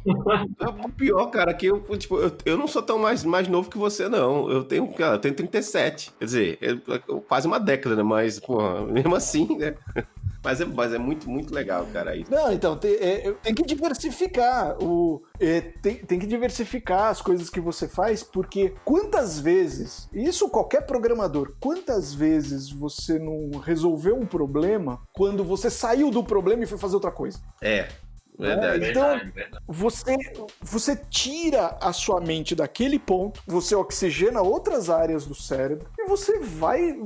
Speaker 1: O pior, cara, que eu, tipo, eu, eu não sou tão mais, mais novo que você, não. Eu tenho, cara, eu tenho 37. Quer dizer, é, é quase uma década, né? Mas, porra, mesmo assim, né? Mas é, mas é muito, muito legal, cara. Isso.
Speaker 3: Não, então tem, é, tem que diversificar. O, é, tem, tem que diversificar as coisas que você faz, porque quantas vezes, isso qualquer programador, quantas vezes você não resolveu um problema quando você saiu do problema e foi fazer outra coisa?
Speaker 1: É, verdade.
Speaker 3: Então-
Speaker 2: Verdade, verdade.
Speaker 3: Você, você tira a sua mente daquele ponto, você oxigena outras áreas do cérebro você vai.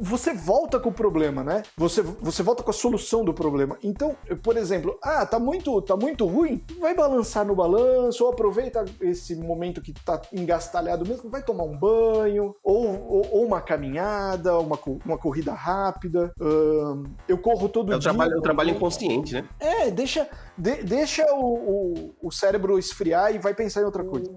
Speaker 3: Você volta com o problema, né? Você, você volta com a solução do problema. Então, por exemplo, ah, tá muito, tá muito ruim? Vai balançar no balanço, ou aproveita esse momento que tá engastalhado mesmo, vai tomar um banho, ou, ou, ou uma caminhada, uma, uma corrida rápida. Ahn, eu corro todo
Speaker 1: É o
Speaker 3: dia.
Speaker 1: trabalho, é o trabalho
Speaker 3: eu-
Speaker 1: inconsciente, né?
Speaker 3: é, deixa, de- deixa o, o, o cérebro esfriar e vai pensar em outra coisa.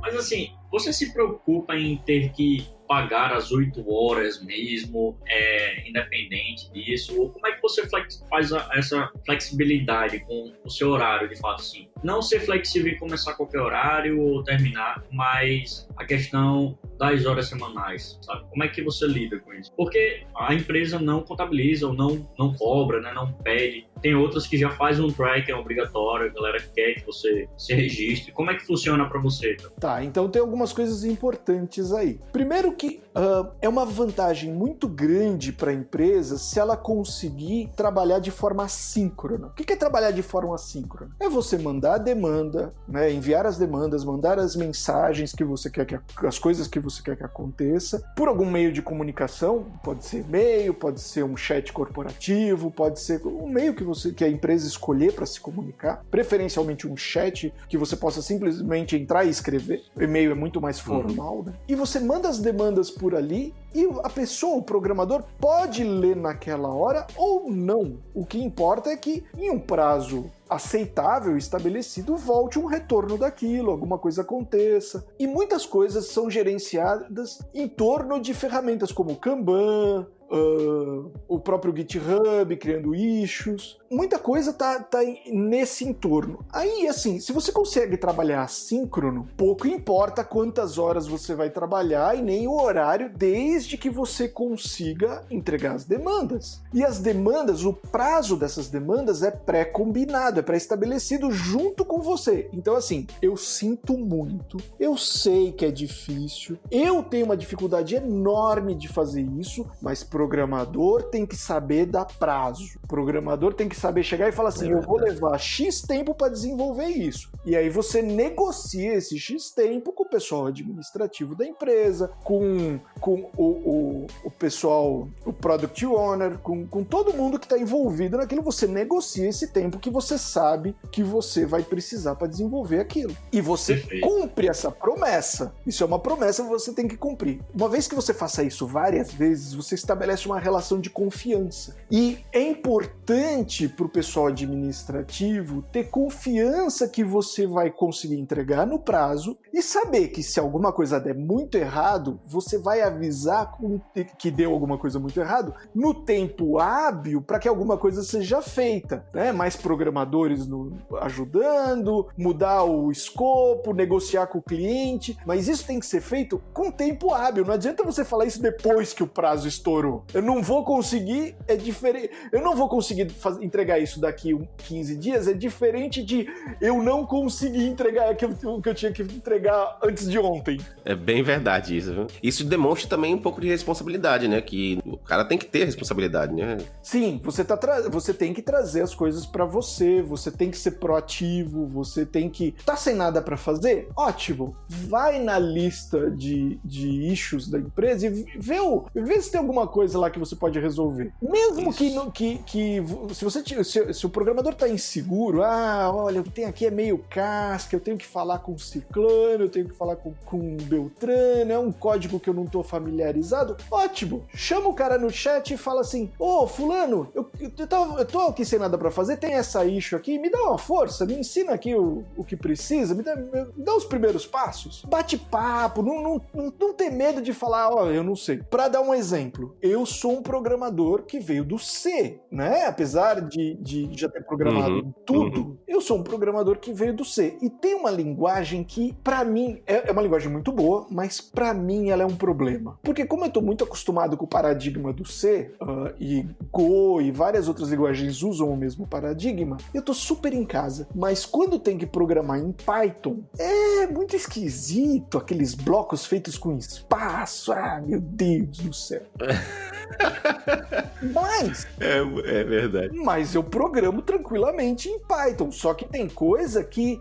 Speaker 2: Mas, assim, você se preocupa em ter que pagar as oito horas mesmo, é, independente disso? Ou como é que você flex- faz a- essa flexibilidade com o seu horário, de fato, assim? Não ser flexível em começar qualquer horário ou terminar, mas a questão das horas semanais, sabe? Como é que você lida com isso? Porque a empresa não contabiliza ou não, não cobra, né? Não pede. Tem outras que já faz um track, é obrigatório, a galera quer que você se registre. Como é que funciona para você?
Speaker 3: Tá, então tem algumas coisas importantes aí. Primeiro que ah, é uma vantagem muito grande para a empresa se ela conseguir trabalhar de forma assíncrona. O que que é trabalhar de forma assíncrona? É você mandar a demanda, né, enviar as demandas, mandar as mensagens que você quer que as coisas que você quer que aconteça por algum meio de comunicação, pode ser e-mail, pode ser um chat corporativo, pode ser um meio que você que a empresa escolher para se comunicar, preferencialmente um chat que você possa simplesmente entrar e escrever. O e-mail é muito mais formal, né? E você manda as demandas por ali e a pessoa, o programador, pode ler naquela hora ou não. O que importa é que em um prazo aceitável, estabelecido, volte um retorno daquilo, alguma coisa aconteça. E muitas coisas são gerenciadas em torno de ferramentas como Kanban, uh, o próprio GitHub, criando issues. Muita coisa tá, tá nesse entorno. Aí, assim, se você consegue trabalhar assíncrono, pouco importa quantas horas você vai trabalhar e nem o horário, desde que você consiga entregar as demandas. E as demandas, o prazo dessas demandas é pré-combinado, é pré-estabelecido junto com você. Então, assim, eu sinto muito, eu sei que é difícil, eu tenho uma dificuldade enorme de fazer isso, mas programador tem que saber dar prazo. Programador tem que saber chegar e falar assim: é eu vou levar X tempo para desenvolver isso. E aí você negocia esse X tempo com o pessoal administrativo da empresa, com, com o, o, o pessoal, o product owner, com, com todo mundo que está envolvido naquilo. Você negocia esse tempo que você sabe que você vai precisar para desenvolver aquilo. E você Perfeito. cumpre essa promessa. Isso é uma promessa que você tem que cumprir. Uma vez que você faça isso várias vezes, você estabelece uma relação de confiança. E é importante para o pessoal administrativo ter confiança que você vai conseguir entregar no prazo e saber que se alguma coisa der muito errado, você vai avisar que deu alguma coisa muito errado no tempo hábil para que alguma coisa seja feita, né? Mais programadores no, ajudando, mudar o escopo, negociar com o cliente, mas isso tem que ser feito com tempo hábil. Não adianta você falar isso depois que o prazo estourou. Eu não vou conseguir, é diferente. Eu não vou conseguir fazer, entregar isso daqui 15 dias. É diferente de eu não conseguir entregar aquilo que eu tinha que entregar antes de ontem.
Speaker 1: É bem verdade isso. Viu? Isso demonstra também um pouco de responsabilidade, né? Que o cara tem que ter responsabilidade, né?
Speaker 3: Sim, você, tá tra... você tem que trazer as coisas para você, você tem que ser proativo, você tem que. Tá sem nada para fazer? Ótimo. Vai na lista de, de issues da empresa e vê, o... vê se tem alguma coisa lá que você pode resolver. Mesmo que, que, que se você se, se, o programador tá inseguro, ah, olha, o que tem aqui é meio casca, eu tenho que falar com ciclano, eu tenho que falar com, com Beltrano, é um código que eu não tô familiarizado. Ótimo. Chama o cara no chat e fala assim: Ô, oh, fulano, eu, eu, eu, tô, eu tô aqui sem nada para fazer, tem essa issue aqui, me dá uma força, me ensina aqui o, o que precisa, me dá, me dá os primeiros passos. Bate papo, não, não, não, não ter medo de falar, ó, oh, eu não sei. Para dar um exemplo, eu sou um programador que veio do C, né? Apesar de, de já ter programado uhum, tudo, uhum. eu sou um programador que veio do C. E tem uma linguagem que, para mim, é, é, uma linguagem muito boa, mas para mim ela é um problema. Porque como eu tô muito acostumado com o paradigma do C, uh, e Go e várias outras linguagens usam o mesmo paradigma, eu tô super em casa. Mas quando tem que programar em Python, é muito esquisito aqueles blocos feitos com espaço. Ah, meu Deus do céu. mas.
Speaker 1: É, é, verdade.
Speaker 3: Mas eu programo tranquilamente em Python. Só que tem coisa que,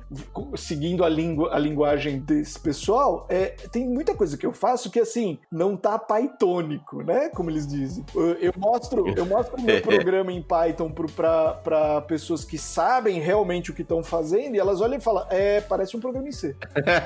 Speaker 3: seguindo a, língua, a linguagem desse pessoal, é, tem muita coisa que eu faço que, assim, não tá pythonico, né? Como eles dizem. Eu, eu mostro eu mostro meu programa em Python para pessoas que sabem realmente o que estão fazendo e elas olham e falam: é, parece um programa em C.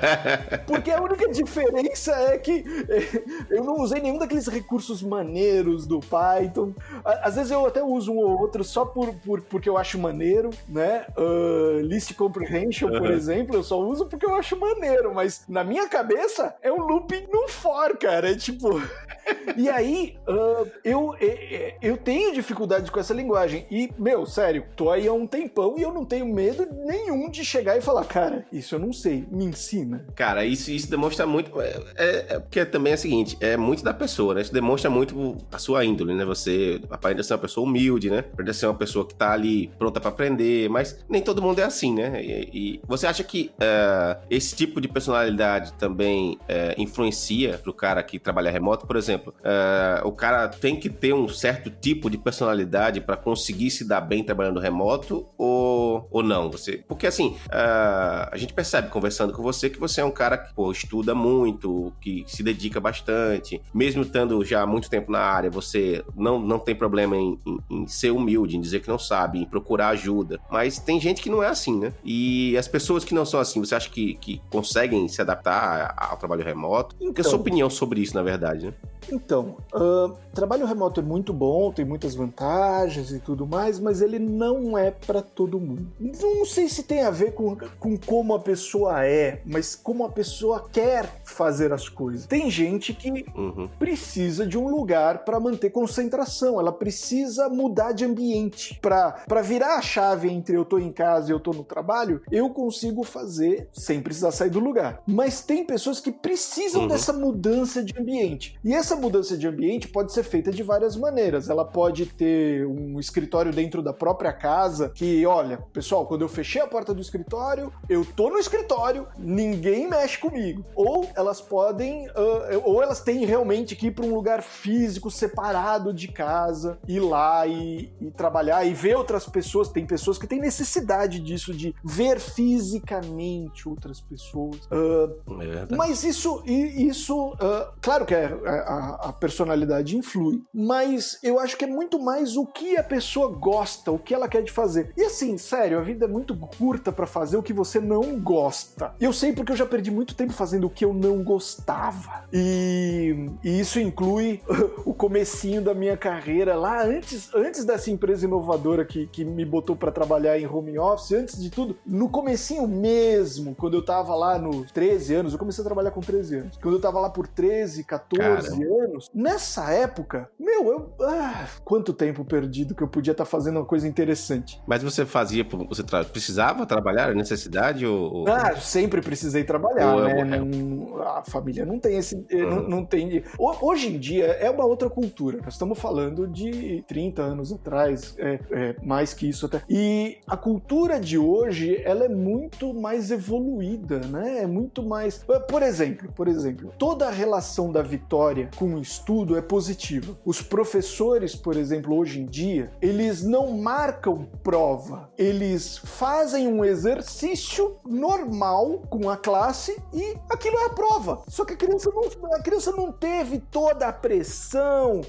Speaker 3: Porque a única diferença é que é, eu não usei nenhum daqueles recursos maneiros do Python. Às vezes eu até uso um ou outro só por, por porque eu acho maneiro, né? Uh, list comprehension, por exemplo, eu só uso porque eu acho maneiro, mas na minha cabeça é um looping no for, cara. É tipo. e aí, uh, eu, eu, eu tenho dificuldade com essa linguagem. E, meu, sério, tô aí há um tempão e eu não tenho medo nenhum de chegar e falar, cara, isso eu não sei, me ensina.
Speaker 1: Cara, isso, isso demonstra muito. É, é, é porque também é o seguinte, é muito da pessoa, né? Isso demonstra muito a sua índole, né? Você aparenta ser uma pessoa humilde, né? Aparenta ser uma pessoa que tá ali pronta para aprender, mas nem todo mundo é assim, né? E, e você acha que uh, esse tipo de personalidade também uh, influencia pro cara que trabalha remoto? Por exemplo, uh, o cara tem que ter um certo tipo de personalidade para conseguir se dar bem trabalhando remoto ou, ou não? Você, porque assim, a gente percebe conversando com você que você é um cara que pô, estuda muito, que se dedica bastante, mesmo estando já há muito tempo na área, você não, não tem problema em, em, em ser humilde, em dizer que não sabe, em procurar ajuda. Mas tem gente que não é assim, né? E as pessoas que não são assim, você acha que, que conseguem se adaptar ao trabalho remoto? Então, Qual é a sua opinião sobre isso, na verdade, né?
Speaker 3: Então, uh, trabalho remoto é muito bom, tem muitas vantagens e tudo mais, mas ele não é para todo mundo. Não sei se tem a ver com, com como a pessoa é, mas como a pessoa quer fazer as coisas. Tem gente que uhum. precisa de um lugar para manter concentração, ela precisa mudar de ambiente. Para virar a chave entre eu tô em casa e eu tô no trabalho, eu consigo fazer sem precisar sair do lugar. Mas tem pessoas que precisam uhum. dessa mudança de ambiente. E essa mudança de ambiente pode ser feita de várias maneiras. Ela pode ter um escritório dentro da própria casa, que, olha, pessoal, quando eu fechei a porta do escritório, eu tô no escritório, ninguém mexe comigo. Ou elas podem, uh, ou elas têm realmente que ir para um lugar físico separado de casa, ir lá e, e trabalhar e ver outras pessoas. Tem pessoas que têm necessidade disso, de ver fisicamente outras pessoas. Uh, é mas isso, isso uh, claro que é, é, a, a, personalidade influi, mas eu acho que é muito mais o que a pessoa gosta, o que ela quer de fazer. E assim, sério, a vida é muito curta para fazer o que você não gosta. Eu sei porque eu já perdi muito tempo fazendo o que eu não gostava. E, e isso inclui o comecinho da minha carreira lá antes, antes dessa empresa inovadora que, que me botou para trabalhar em home office, antes de tudo, no comecinho mesmo, quando eu tava lá nos 13 anos, eu comecei a trabalhar com 13 anos. Quando eu tava lá por 13, 14 Cara. anos, nessa época, meu, eu. Ah, quanto tempo perdido que eu podia estar tá fazendo uma coisa interessante.
Speaker 1: Mas você fazia, você tra precisava trabalhar, necessidade ou.
Speaker 3: Ah, sempre precisei trabalhar, ou, né? Não, a família não tem esse. Uhum. Não, não tem. Hoje em dia é uma outra cultura. Nós estamos falando de 30 anos atrás, é, é, mais que isso até. E a cultura de hoje, ela é muito mais evoluída, né? É muito mais. Por exemplo, por exemplo, toda a relação da vitória com o estudo é positiva. Os professores, por exemplo, hoje em dia, eles não marcam prova, eles fazem um exercício normal com a classe e aquilo é a prova. Só que a criança não, a criança não teve toda a pressão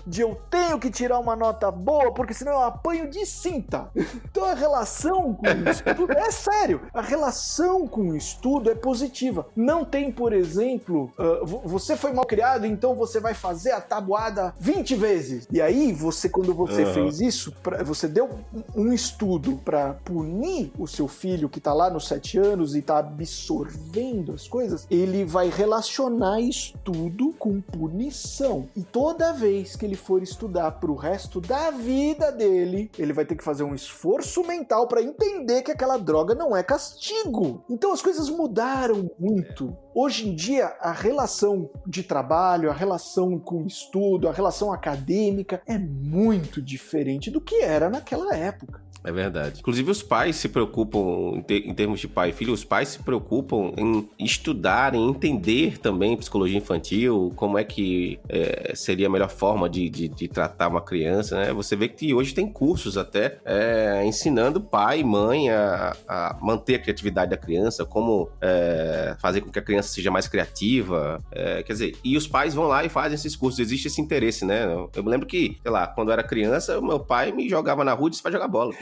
Speaker 3: de eu tenho que tirar uma nota boa, porque senão eu apanho de cinta. Então a relação com o estudo é sério. A relação com o estudo é positiva. Não tem, por exemplo, uh, você foi mal criado, então você vai fazer a tabuada 20 vezes. E aí, você, quando você uhum. fez isso, pra, você deu um estudo para punir o seu filho que tá lá nos 7 anos e tá absorvendo as coisas, ele vai relacionar estudo com punição. E toda vez que ele for estudar pro resto da vida dele, ele vai ter que fazer um esforço mental para entender que aquela droga não é castigo. Então as coisas mudaram muito. Hoje em dia, a relação de trabalho, a relação com o estudo, a relação acadêmica é muito diferente do que era naquela época.
Speaker 1: É verdade. Inclusive, os pais se preocupam, em, termos de pai e filho, os pais se preocupam em estudar, em entender também psicologia infantil, como é que é, seria a melhor forma de, de, de, tratar uma criança, né? Você vê que hoje tem cursos até é, ensinando pai e mãe a, a, manter a criatividade da criança, como é, fazer com que a criança seja mais criativa. É, quer dizer, e os pais vão lá e fazem esses cursos. Existe esse interesse, né? Eu me lembro que, sei lá, quando eu era criança, meu pai me jogava na rua e disse pra jogar bola.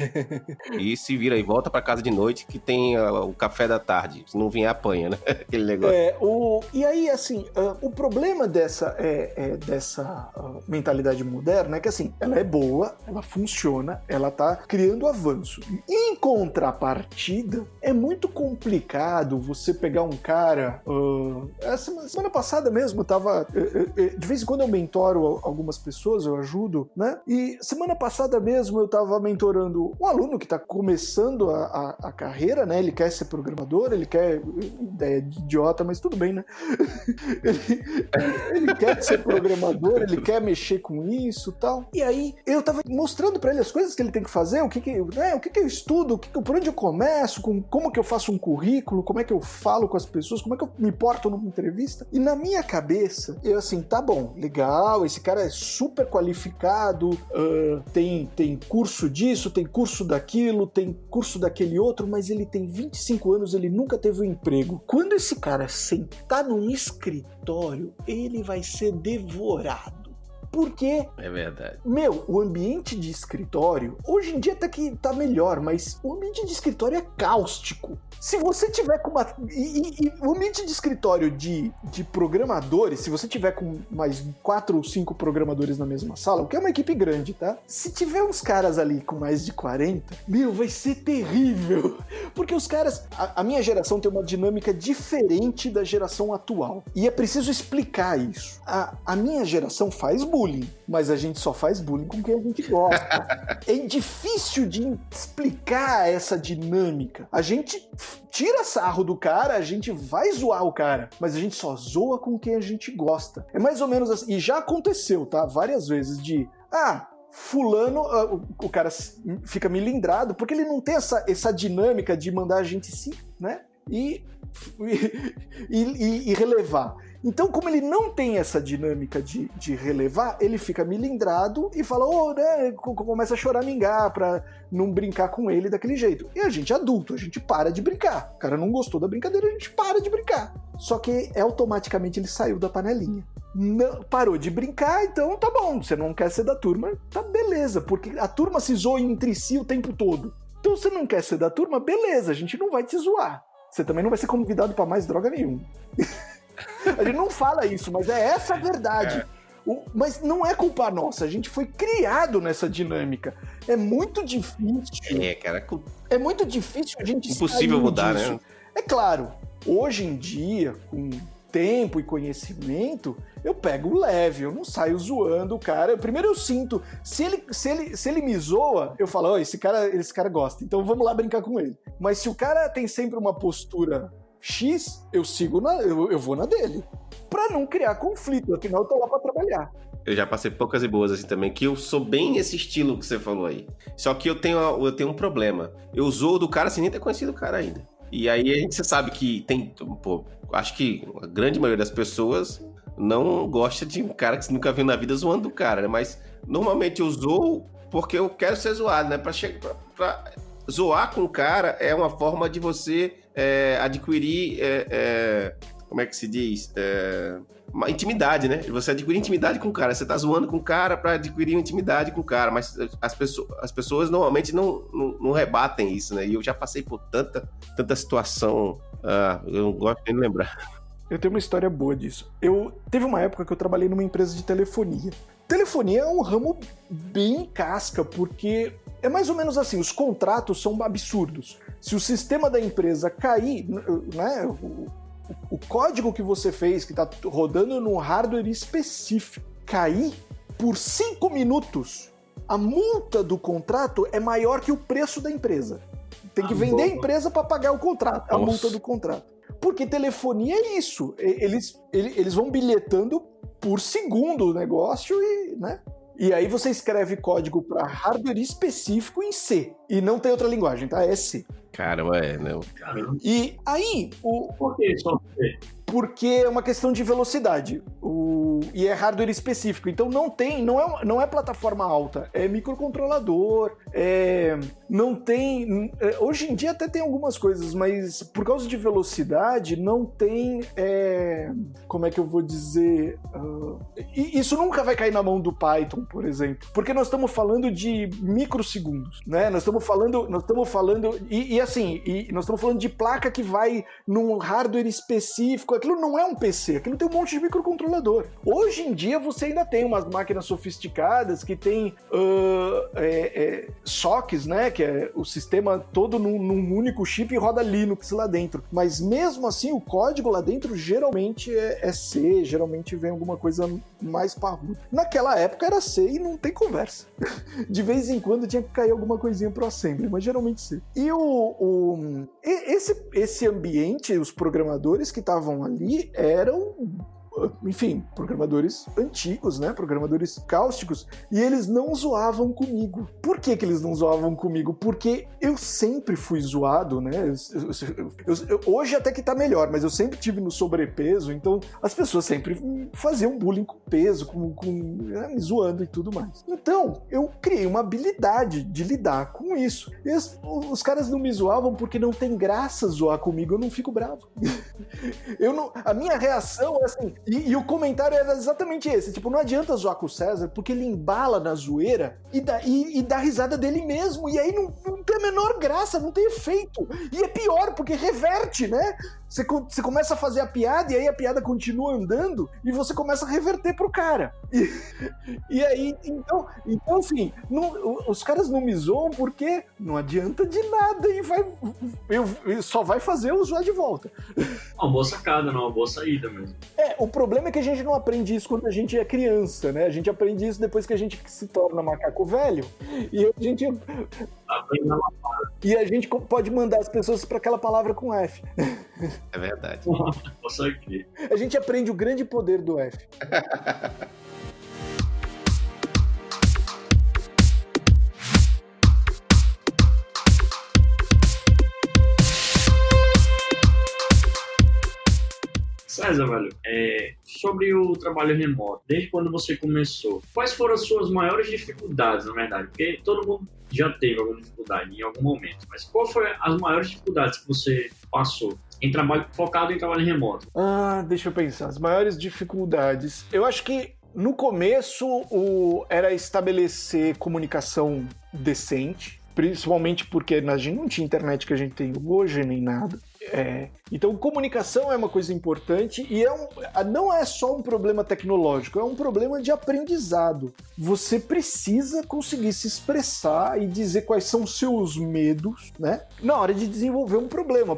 Speaker 1: E se vira e volta para casa de noite que tem uh, o café da tarde. Se não vier, apanha, né? Aquele negócio.
Speaker 3: É, o... E aí, assim, uh, o problema dessa, é, é dessa uh, mentalidade moderna é que, assim, ela é boa, ela funciona, ela tá criando avanço. Em contrapartida, é muito complicado você pegar um cara. essa semana passada mesmo, eu tava. de vez em quando eu mentoro algumas pessoas, eu ajudo, né? E semana passada mesmo eu tava mentorando um aluno que está começando a, a, a, carreira, né? Ele quer ser programador, ele quer. Ideia de idiota, mas tudo bem, né? ele, ele quer ser programador, ele quer mexer com isso tal. E aí eu tava mostrando para ele as coisas que ele tem que fazer, o que que, né, o que, que eu estudo, o que, por onde eu começo, com, como que eu faço um currículo, como é que eu falo com as pessoas, como é que eu me porto numa entrevista. E na minha cabeça, eu assim, tá bom, legal, esse cara é super qualificado, uh, tem, tem curso disso, tem curso curso daquilo, tem curso daquele outro, mas ele tem 25 anos, ele nunca teve um emprego. Quando esse cara sentar num escritório, ele vai ser devorado Porque,
Speaker 1: É verdade.
Speaker 3: meu, o ambiente de escritório, hoje em dia até que tá melhor, mas o ambiente de escritório é cáustico. Se você tiver com uma. E, e- e o ambiente de escritório de, de programadores, se você tiver com mais quatro ou cinco programadores na mesma sala, o que é uma equipe grande, tá? Se tiver uns caras ali com mais de 40, meu, vai ser terrível. Porque os caras. A, a minha geração tem uma dinâmica diferente da geração atual. E é preciso explicar isso. A, a minha geração faz bullying, mas a gente só faz bullying com quem a gente gosta. é difícil de explicar essa dinâmica. A gente tira sarro do cara, a gente vai zoar o cara, mas a gente só zoa com quem a gente gosta. É mais ou menos assim. E já aconteceu, tá? Várias vezes de. Ah, fulano, ah, o, o cara fica milindrado, porque ele não tem essa, essa dinâmica de mandar a gente se, né? E, e, e- e relevar. Então, como ele não tem essa dinâmica de, de relevar, ele fica milindrado e fala, ô, né, co- começa a choramingar pra não brincar com ele daquele jeito. E a gente é adulto, a gente para de brincar. O cara não gostou da brincadeira, a gente para de brincar. Só que automaticamente ele saiu da panelinha. Não- parou de brincar, então tá bom. Você não quer ser da turma, tá beleza, porque a turma se zoa entre si o tempo todo. Então você não quer ser da turma, beleza, a gente não vai te zoar. Você também não vai ser convidado pra mais droga nenhuma. a gente não fala isso, mas é essa a verdade. O- mas não é culpa nossa, a gente foi criado nessa dinâmica. É muito difícil.
Speaker 1: É, cara,
Speaker 3: É muito difícil a gente
Speaker 1: impossível mudar,
Speaker 3: disso.
Speaker 1: né?
Speaker 3: É claro, hoje em dia, com tempo e conhecimento, eu pego leve, eu não saio zoando o cara. Primeiro eu sinto, se ele, se ele, se ele me zoa, eu falo, ó, esse cara, esse cara gosta, então vamos lá brincar com ele. Mas se o cara tem sempre uma postura X, eu sigo na, eu, eu vou na dele. Pra não criar conflito, afinal eu tô lá pra trabalhar.
Speaker 1: Eu já passei poucas e boas assim também, que eu sou bem esse estilo que você falou aí. Só que eu tenho, eu tenho um problema. Eu zoo do cara sem nem ter conhecido o cara ainda. E aí a gente sabe que tem, pô, acho que a grande maioria das pessoas não gosta de um cara que você nunca viu na vida zoando o cara, né? Mas normalmente eu zoo porque eu quero ser zoado, né? Pra, che- pra, pra zoar com o cara é uma forma de você é, adquirir, é, é, como é que se diz? É, uma intimidade, né? Você adquirir intimidade com o cara. Você tá zoando com o cara pra adquirir intimidade com o cara, mas as, pessoas, as pessoas normalmente não, não, não rebatem isso, né? E eu já passei por tanta, tanta situação. Ah, eu não gosto nem de lembrar.
Speaker 3: Eu tenho uma história boa disso. Eu teve uma época que eu trabalhei numa empresa de telefonia. Telefonia é um ramo bem casca, porque é mais ou menos assim, os contratos são absurdos. Se o sistema da empresa cair, né, o, o código que você fez, que está rodando num hardware específico, cair por cinco minutos, a multa do contrato é maior que o preço da empresa. Tem que
Speaker 2: Ah,
Speaker 3: vender a
Speaker 2: boa.
Speaker 3: empresa para pagar o contrato, a
Speaker 1: Nossa.
Speaker 3: multa do contrato. Porque telefonia é isso. Eles, ele- eles vão bilhetando por segundo o negócio e, né? E aí você escreve código para hardware específico em C. E não tem outra linguagem, tá? É C.
Speaker 1: Cara, é, não.
Speaker 2: Caramba.
Speaker 3: E aí, o,
Speaker 2: Por que só você?
Speaker 3: Porque é uma questão de velocidade. O, e é hardware específico. Então não tem, não é, não é plataforma alta, é microcontrolador, é, não tem. é, hoje em dia até tem algumas coisas, mas por causa de velocidade, não tem. é, como é que eu vou dizer? e isso nunca vai cair na mão do Python, por exemplo. Porque nós estamos falando de microsegundos, né? Nós estamos falando. Nós estamos falando. E, e assim, e nós estamos falando de placa que vai num hardware específico. Aquilo não é um PC, aquilo tem um monte de microcontrolador. Hoje em dia você ainda tem umas máquinas sofisticadas que tem ah, é, é, sockets, né? Que é o sistema todo num, num único chip e roda Linux lá dentro. Mas mesmo assim, o código lá dentro geralmente é, é C, geralmente vem alguma coisa mais parruda. Naquela época era C e não tem conversa. De vez em quando tinha que cair alguma coisinha pro assembly, mas geralmente C. E o, o- esse, esse ambiente, os programadores que estavam ali eram enfim, programadores antigos, né? Programadores cáusticos. E eles não zoavam comigo. Por que, que eles não zoavam comigo? Porque eu sempre fui zoado, né? Eu- eu- eu- hoje até que tá melhor, mas eu sempre tive no sobrepeso, então as pessoas sempre faziam bullying com peso, com, com né, zoando e tudo mais. Então, eu criei uma habilidade de lidar com isso. Os, os caras não me zoavam porque não tem graça zoar comigo, eu não fico bravo. Eu não, a minha reação é assim, e E, o comentário era exatamente esse: tipo, não adianta zoar com o César, porque ele embala na zoeira e dá, e, e dá risada dele mesmo. E aí não, não tem a menor graça, não tem efeito. E é pior, porque reverte, né? Você, você começa a fazer a piada e aí a piada continua andando e você começa a reverter pro cara. E, e aí, então, então assim, não, os caras não me zoam porque não adianta de nada e vai, eu, só vai fazer eu zoar de volta.
Speaker 2: Uma boa sacada, não, uma boa saída mesmo.
Speaker 3: É, o problema é que a gente não aprende isso quando a gente é criança, né? A gente aprende isso depois que a gente se torna macaco velho e a gente e a gente pode mandar as pessoas para aquela palavra com F.
Speaker 1: É verdade.
Speaker 2: Nossa, aqui.
Speaker 3: A gente aprende o grande poder do F.
Speaker 2: César, velho, é, sobre o trabalho remoto, desde quando você começou, quais foram as suas maiores dificuldades, na verdade? Porque todo mundo já teve alguma dificuldade em algum momento, mas qual foi as maiores dificuldades que você passou em trabalho focado em trabalho remoto?
Speaker 3: Ah, deixa eu pensar. As maiores dificuldades. Eu acho que no começo o, era estabelecer comunicação decente, principalmente porque a gente não tinha internet que a gente tem hoje nem nada. É, então, comunicação é uma coisa importante e é um, não é só um problema tecnológico, é um problema de aprendizado. Você precisa conseguir se expressar e dizer quais são seus medos, né? Na hora de desenvolver um problema,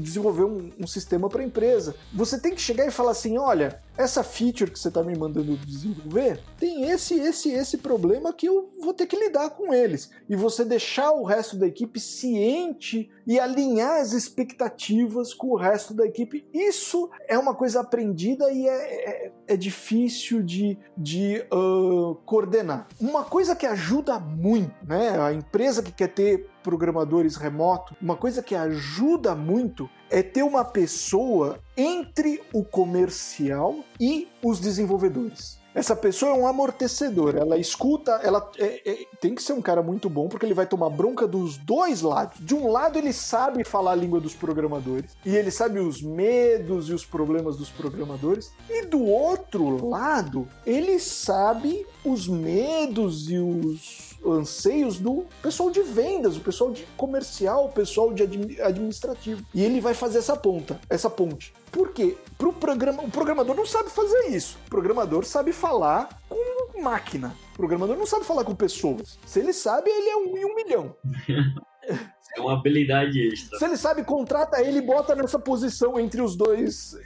Speaker 3: desenvolver um, um sistema para a empresa. Você tem que chegar e falar assim: olha, essa feature que você está me mandando desenvolver tem esse, esse, esse problema que eu vou ter que lidar com eles. E você deixar o resto da equipe ciente e alinhar as expectativas com o resto da equipe. Isso é uma coisa aprendida e é, é, é difícil de, de uh, coordenar. Uma coisa que ajuda muito, né? A empresa que quer ter programadores remoto, uma coisa que ajuda muito é ter uma pessoa entre o comercial e os desenvolvedores. Essa pessoa é um amortecedor, ela escuta, ela é, é, tem que ser um cara muito bom porque ele vai tomar bronca dos dois lados. De um lado ele sabe falar a língua dos programadores e ele sabe os medos e os problemas dos programadores, e do outro lado ele sabe os medos e os anseios do pessoal de vendas, o pessoal de comercial, o pessoal de administrativo. E ele vai fazer essa ponta, essa ponte. Por quê? Pro programa, o programador não sabe fazer isso. O programador sabe falar com máquina. O programador não sabe falar com pessoas. Se ele sabe, ele é um em um milhão.
Speaker 2: É uma habilidade extra.
Speaker 3: Se ele sabe, contrata ele e bota nessa posição entre os dois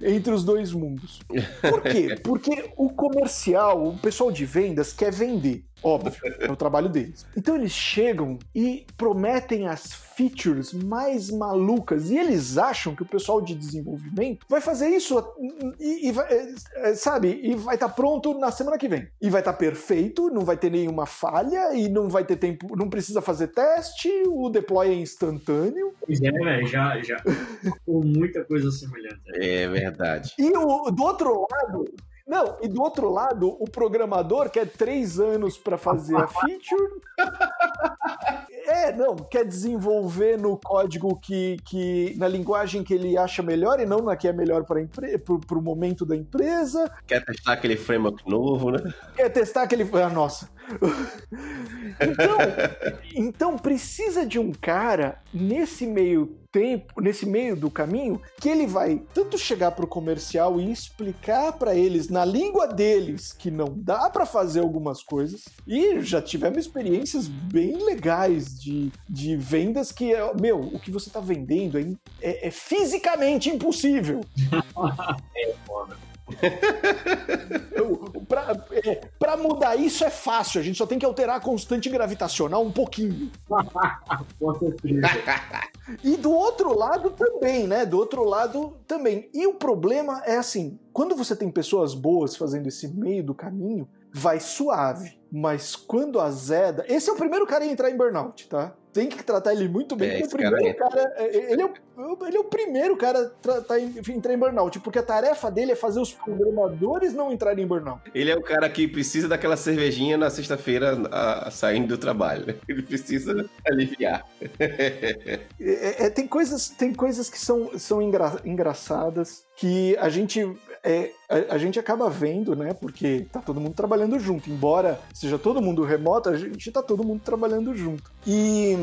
Speaker 3: entre os dois mundos. Por quê? Porque o comercial, o pessoal de vendas quer vender. Óbvio, é o trabalho deles. Então eles chegam e prometem as features mais malucas e eles acham que o pessoal de desenvolvimento vai fazer isso e, e vai, é, é, sabe, e vai estar tá pronto na semana que vem. E vai estar tá perfeito, não vai ter nenhuma falha e não vai ter tempo, não precisa fazer teste, o deploy é instantâneo.
Speaker 2: Pois é, velho, já, já. Com muita coisa semelhante.
Speaker 1: É verdade.
Speaker 3: E o, do outro lado, não, e do outro lado, o programador quer três anos para fazer a feature. É, não, quer desenvolver no código que, que. na linguagem que ele acha melhor e não na que é melhor para o momento da empresa.
Speaker 1: Quer testar aquele framework novo, né?
Speaker 3: Quer testar aquele. Ah, nossa. então, então precisa de um cara nesse meio tempo, nesse meio do caminho, que ele vai tanto chegar para o comercial e explicar para eles na língua deles que não dá para fazer algumas coisas. E já tivemos experiências bem legais de, de vendas que é, meu, o que você está vendendo é, é, é fisicamente impossível.
Speaker 2: é foda.
Speaker 3: Para é, mudar isso é fácil, a gente só tem que alterar a constante gravitacional um pouquinho. e do outro lado também, né? Do outro lado também. E o problema é assim: quando você tem pessoas boas fazendo esse meio do caminho, vai suave. Mas quando azeda. Esse é o primeiro cara a entrar em burnout, tá? Tem que tratar ele muito bem. É, o primeiro cara, cara, é, ele, é o, ele é o primeiro cara a tá entrar em burnout, porque a tarefa dele é fazer os programadores não entrarem em burnout.
Speaker 1: Ele é o cara que precisa daquela cervejinha na sexta-feira saindo do trabalho. Ele precisa aliviar.
Speaker 3: É, é, é, tem, coisas, tem coisas que são, são engra, engraçadas que a gente é, a, a, gente acaba vendo, né? Porque tá todo mundo trabalhando junto. Embora seja todo mundo remoto, a gente tá todo mundo trabalhando junto. E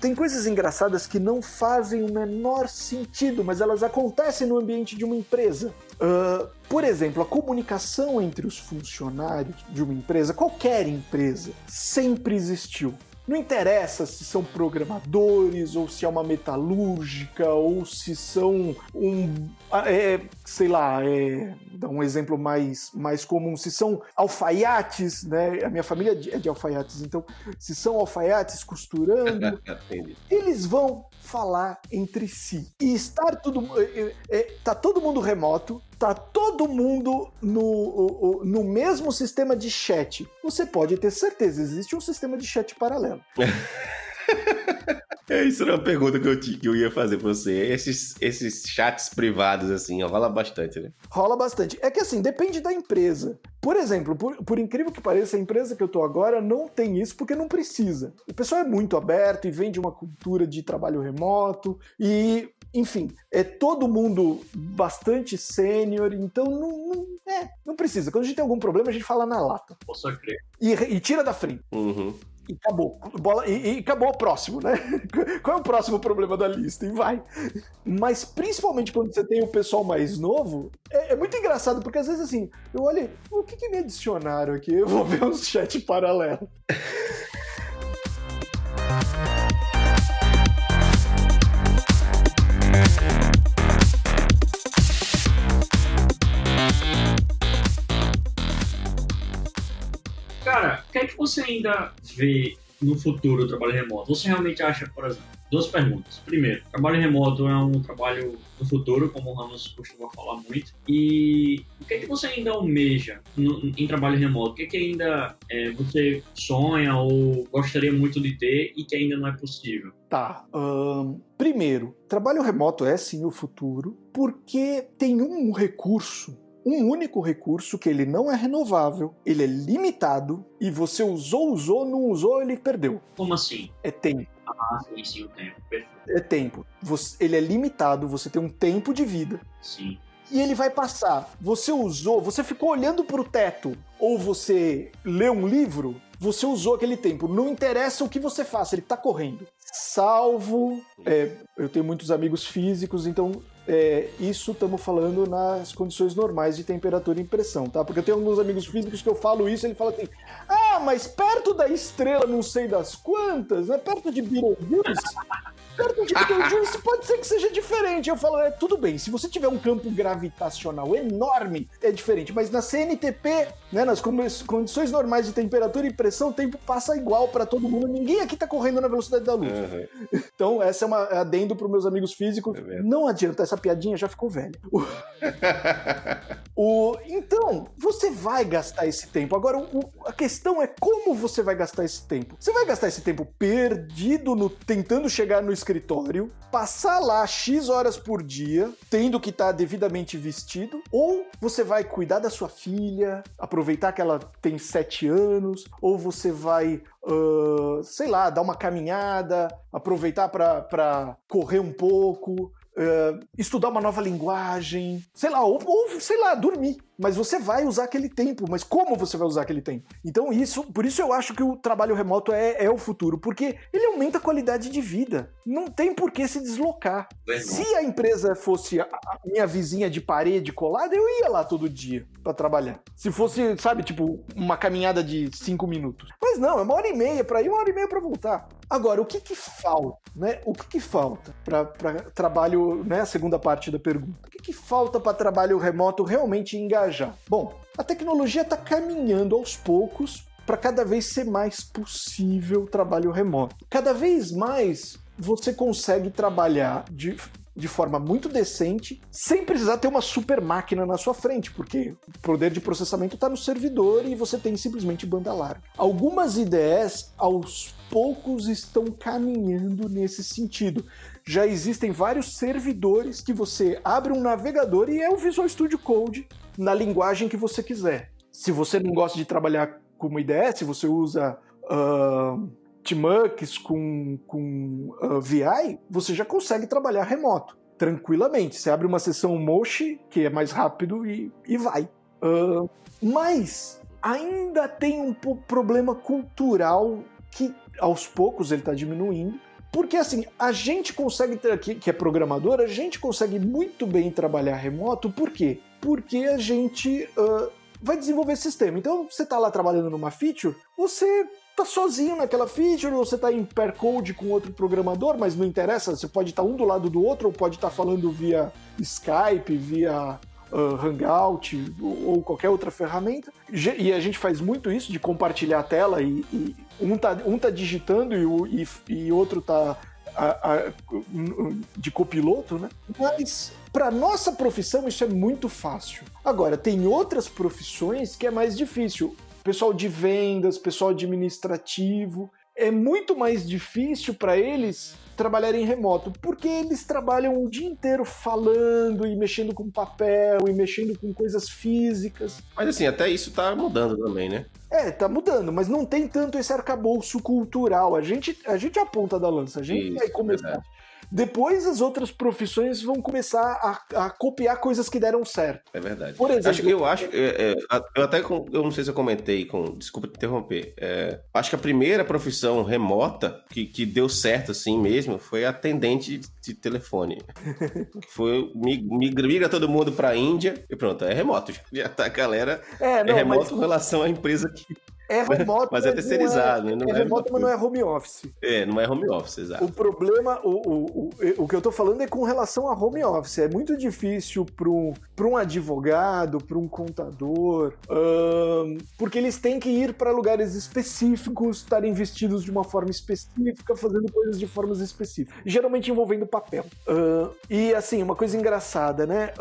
Speaker 3: tem coisas engraçadas que não fazem o menor sentido, mas elas acontecem no ambiente de uma empresa. Uh, por exemplo, a comunicação entre os funcionários de uma empresa, qualquer empresa, sempre existiu. Não interessa se são programadores, ou se é uma metalúrgica, ou se são um. Ah, é, sei lá, é, dá um exemplo mais, mais comum, se são alfaiates, né? A minha família é de alfaiates, então, se são alfaiates costurando, eles vão falar entre si. E estar tudo. É, é, tá todo mundo remoto, tá todo mundo no, no mesmo sistema de chat. Você pode ter certeza, existe um sistema de chat paralelo.
Speaker 1: É, isso era uma pergunta que eu, que eu ia fazer pra você. Esses, esses chats privados, assim, ó, rola bastante, né?
Speaker 3: Rola bastante. É que, assim, depende da empresa. Por exemplo, por, por incrível que pareça, a empresa que eu tô agora não tem isso porque não precisa. O pessoal é muito aberto e vem de uma cultura de trabalho remoto e enfim, é todo mundo bastante sênior, então não, não, é, não precisa. Quando a gente tem algum problema, a gente fala na lata.
Speaker 2: Posso crer.
Speaker 3: E, e tira da frente.
Speaker 1: Uhum
Speaker 3: e acabou. Bola, e, e, acabou o próximo, né? Qual é o próximo problema da lista? E vai. Mas principalmente quando você tem o pessoal mais novo, é, é muito engraçado, porque às vezes assim, eu olho, o que, que me adicionaram aqui? Eu vou ver um chat paralelo.
Speaker 2: Cara, o que é que você ainda vê no futuro do trabalho remoto? Você realmente acha, por exemplo, duas perguntas. Primeiro, trabalho remoto é um trabalho do futuro, como o Ramos costuma falar muito. E o que é que você ainda almeja no, em trabalho remoto? O que é que ainda é, você sonha ou gostaria muito de ter e que ainda não é possível?
Speaker 3: Tá. Primeiro, trabalho remoto é sim o futuro, porque tem um recurso um único recurso que ele não é renovável, ele é limitado e você usou, usou, não usou, ele perdeu.
Speaker 2: Como assim?
Speaker 3: É tempo.
Speaker 2: Ah, sim, sim, o tempo. Perfeito.
Speaker 3: É tempo. Você, ele é limitado, você tem um tempo de vida.
Speaker 2: Sim.
Speaker 3: E ele vai passar. Você usou, você ficou olhando para o teto ou você leu um livro, você usou aquele tempo. Não interessa o que você faça, ele está correndo. Salvo. É, eu tenho muitos amigos físicos, então é, isso estamos falando nas condições normais de temperatura e pressão, tá? Porque eu tenho alguns amigos físicos que eu falo isso, ele fala assim: ah, mas perto da estrela não sei das quantas, né? Perto de Beetlejuice, perto de Beetlejuice pode ser que seja diferente. Eu falo, é, tudo bem, se você tiver um campo gravitacional enorme, é diferente, mas na CNTP, né, nas condições normais de temperatura e pressão, o tempo passa igual para todo mundo, ninguém aqui tá correndo na velocidade da luz. Uhum. Então, essa é uma adendo para meus amigos físicos. É não adianta, essa piadinha já ficou velha. o, então, você vai gastar esse tempo. Agora, o, a questão é como você vai gastar esse tempo. Você vai gastar esse tempo perdido no tentando chegar no escritório, passar lá X horas por dia, tendo que estar tá devidamente vestido, ou você vai cuidar da sua filha, aproveitar que ela tem sete anos, ou você vai Uh, sei lá, dar uma caminhada, aproveitar para correr um pouco, uh, estudar uma nova linguagem, sei lá, ou, ou, sei lá, dormir. Mas você vai usar aquele tempo, mas como você vai usar aquele tempo? Então, isso, por isso eu acho que o trabalho remoto é, é o futuro, porque ele aumenta a qualidade de vida. Não tem por que se deslocar. Se a empresa fosse a, a minha vizinha de parede colada, eu ia lá todo dia para trabalhar. Se fosse, sabe, tipo, uma caminhada de cinco minutos. Mas não, é uma hora e meia para ir, uma hora e meia para voltar. Agora, o que que falta, né? O que que falta para trabalho, né? A segunda parte da pergunta. O que falta para trabalho remoto realmente engajar? Bom, a tecnologia está caminhando aos poucos para cada vez ser mais possível trabalho remoto. Cada vez mais você consegue trabalhar de de forma muito decente, sem precisar ter uma super máquina na sua frente, porque o poder de processamento está no servidor e você tem simplesmente banda larga. Algumas IDEs, aos poucos, estão caminhando nesse sentido. Já existem vários servidores que você abre um navegador e é o Visual Studio Code na linguagem que você quiser. Se você não gosta de trabalhar com IDE, se você usa uh, Tmux com, com uh, VI, você já consegue trabalhar remoto, tranquilamente. Você abre uma sessão Moshi, que é mais rápido, e, e vai. Uh, mas ainda tem um problema cultural que aos poucos ele está diminuindo. Porque assim, a gente consegue aqui, que é programador, a gente consegue muito bem trabalhar remoto, por quê? Porque a gente uh, vai desenvolver sistema. Então, você está lá trabalhando numa feature, você tá sozinho naquela feature, ou você tá em pair code com outro programador, mas não interessa, você pode estar tá um do lado do outro, ou pode estar tá falando via Skype, via uh, Hangout ou qualquer outra ferramenta. E a gente faz muito isso de compartilhar a tela e, e um, tá, um tá digitando e, o, e, e outro tá a, a, de copiloto, né? Mas para nossa profissão isso é muito fácil. Agora, tem outras profissões que é mais difícil pessoal de vendas, pessoal administrativo. É muito mais difícil para eles trabalharem remoto, porque eles trabalham o dia inteiro falando e mexendo com papel e mexendo com coisas físicas.
Speaker 1: Mas assim, até isso tá mudando também, né?
Speaker 3: É, tá mudando, mas não tem tanto esse arcabouço cultural. A gente, a gente é a ponta da lança, a gente isso, vai começar. Verdade. Depois as outras profissões vão começar a, a, copiar coisas que deram certo.
Speaker 1: É verdade. Por exemplo, eu acho, é, é, eu até eu não sei se eu comentei com, desculpa te interromper. É, acho que a primeira profissão remota que, que deu certo assim mesmo foi atendente de, de telefone. foi migra, migra todo mundo para a Índia e pronto, é remoto. Já tá a galera é, não, é remoto mas... com relação à empresa que
Speaker 3: é remoto,
Speaker 1: mas é terceirizado,
Speaker 3: é, né? Não é, é remoto, mas não é home office.
Speaker 1: É, não é home office, exato.
Speaker 3: O problema, o, o, o, o que eu tô falando é com relação a home office. É muito difícil para um, um advogado, para um contador, um, porque eles têm que ir para lugares específicos, estarem vestidos de uma forma específica, fazendo coisas de formas específicas, geralmente envolvendo papel. Um, e assim, uma coisa engraçada, né?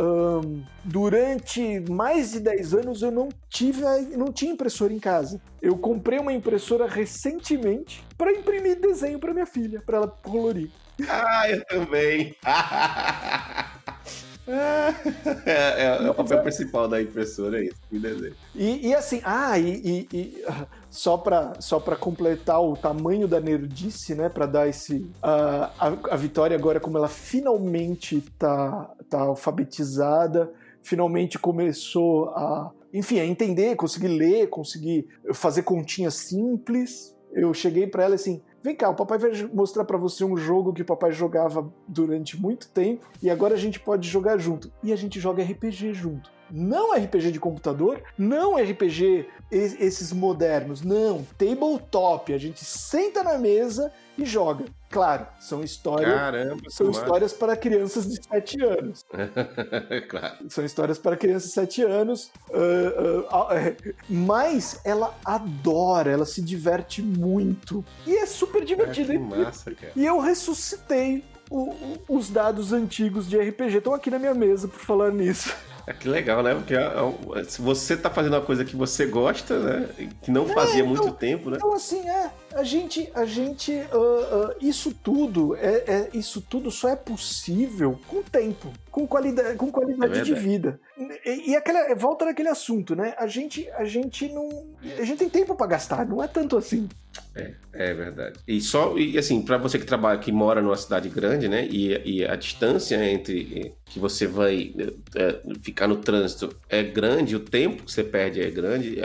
Speaker 3: durante mais de 10 anos eu não tive, não tinha impressora em casa. Eu comprei uma impressora recentemente para imprimir desenho para minha filha, para ela colorir.
Speaker 1: Ah, eu também. é, é, é, o papel principal da impressora, é isso, desenho.
Speaker 3: E, e assim, ah, e, e, e só para só completar o tamanho da nerdice, né, para dar esse uh, a, a Vitória agora como ela finalmente tá, tá alfabetizada, finalmente começou a enfim, a entender, conseguir ler, conseguir fazer continhas simples. Eu cheguei para ela assim: vem cá, o papai vai mostrar para você um jogo que o papai jogava durante muito tempo e agora a gente pode jogar junto. E a gente joga RPG junto. Não RPG de computador, não RPG esses modernos, não, tabletop. A gente senta na mesa e joga. Claro, são histórias, Caramba, são histórias para crianças de 7 anos. claro. São histórias para crianças de 7 anos, uh, uh, mas ela adora, ela se diverte muito. E é super divertido. Ah,
Speaker 1: massa, cara.
Speaker 3: E eu ressuscitei o, o, os dados antigos de RPG. Estão aqui na minha mesa por falar nisso.
Speaker 1: É que legal, né? Porque se você tá fazendo uma coisa que você gosta, né? Que não é, fazia muito então, tempo, né?
Speaker 3: Então, assim, é. A gente. A gente uh, uh, isso tudo. É, é, isso tudo só é possível com tempo, com qualidade, com qualidade é de vida. E, e aquela, volta naquele assunto, né? A gente, a gente não. A gente tem tempo para gastar, não é tanto assim.
Speaker 1: É, é verdade. E só, e assim, para você que trabalha, que mora numa cidade grande, né? E, e a distância entre que você vai é, ficar no trânsito é grande, o tempo que você perde é grande.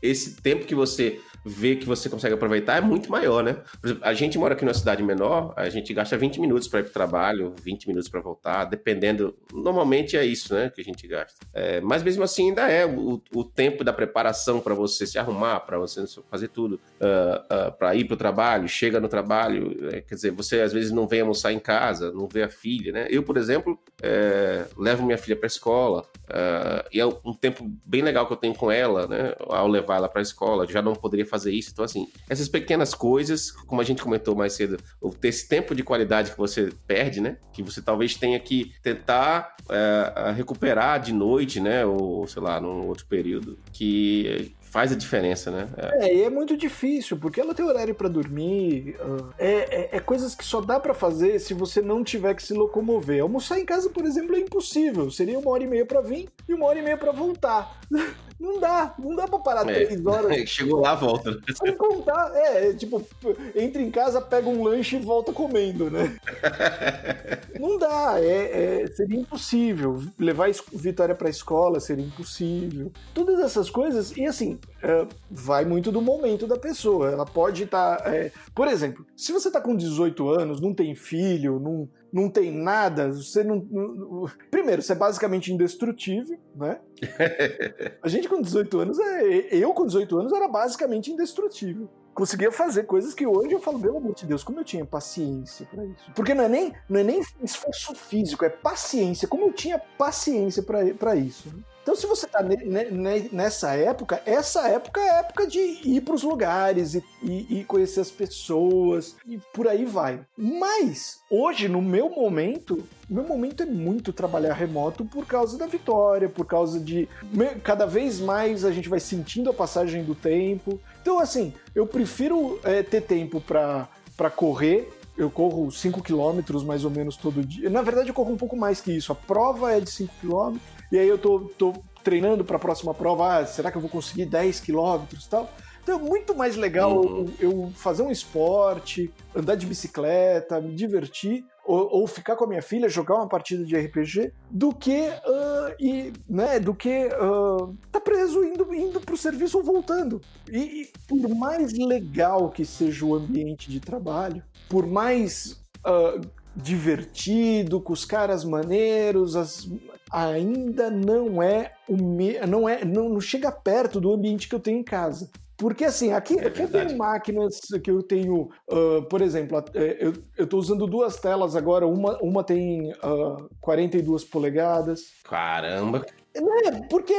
Speaker 1: Esse tempo que você ver que você consegue aproveitar é muito maior, né? Exemplo, a gente mora aqui numa cidade menor, a gente gasta 20 minutos para ir para o trabalho, 20 minutos para voltar, dependendo. Normalmente é isso, né, que a gente gasta. É, mas mesmo assim ainda é o, o tempo da preparação para você se arrumar, para você fazer tudo. Uh, uh, para ir para o trabalho, chega no trabalho, é, quer dizer, você às vezes não vem almoçar em casa, não vê a filha, né? Eu, por exemplo, é, levo minha filha para a escola uh, e é um tempo bem legal que eu tenho com ela, né? Ao levar ela para a escola, já não poderia fazer isso. Então, assim, essas pequenas coisas, como a gente comentou mais cedo, ter esse tempo de qualidade que você perde, né? Que você talvez tenha que tentar é, recuperar de noite, né? Ou sei lá, num outro período, que faz a diferença, né?
Speaker 3: É, é e é muito difícil, porque ela tem horário para dormir, uh, é, é, é, coisas que só dá para fazer se você não tiver que se locomover. Almoçar em casa, por exemplo, é impossível. Seria uma hora e meia para vir e uma hora e meia para voltar. Não dá, não dá pra parar é, três horas.
Speaker 1: Chegou lá, volta.
Speaker 3: Sem contar, é, tipo, entra em casa, pega um lanche e volta comendo, né? não dá, é, é, seria impossível. Levar Vitória pra escola seria impossível. Todas essas coisas, e assim, é, vai muito do momento da pessoa. Ela pode estar. Tá, é, por exemplo, se você tá com 18 anos, não tem filho, não, não tem nada, você não, não, Primeiro, você é basicamente indestrutível, né? A gente com 18 anos, é, eu com 18 anos era basicamente indestrutível. Conseguia fazer coisas que hoje eu falo, pelo amor de Deus, como eu tinha paciência para isso. Porque não é, nem, não é nem esforço físico, é paciência. Como eu tinha paciência para isso. Né? Então, se você está nessa época, essa época é época de ir para os lugares e, e, e, conhecer as pessoas e por aí vai. Mas, hoje, no meu momento, meu momento é muito trabalhar remoto por causa da vitória, por causa de. Cada vez mais a gente vai sentindo a passagem do tempo. Então, assim, eu prefiro é, ter tempo para correr eu corro 5 km mais ou menos todo dia. Na verdade, eu corro um pouco mais que isso. A prova é de 5 km e aí eu tô, tô treinando para a próxima prova, ah, será que eu vou conseguir 10 quilômetros e tal? Então é muito mais legal uhum. eu fazer um esporte, andar de bicicleta, me divertir, ou, ou, ficar com a minha filha, jogar uma partida de RPG, do que uh, e, né, do que uh, tá preso indo, indo pro serviço ou voltando. E, e, por mais legal que seja o ambiente de trabalho, por mais uh, divertido, com os caras maneiros, as, ainda não é o me, não é não, não, chega perto do ambiente que eu tenho em casa. Porque assim, aqui, é aqui eu tenho máquinas que eu tenho, uh, por exemplo, é, eu estou usando duas telas agora, uma, uma tem uh, 42 polegadas.
Speaker 1: Caramba!
Speaker 3: É, porque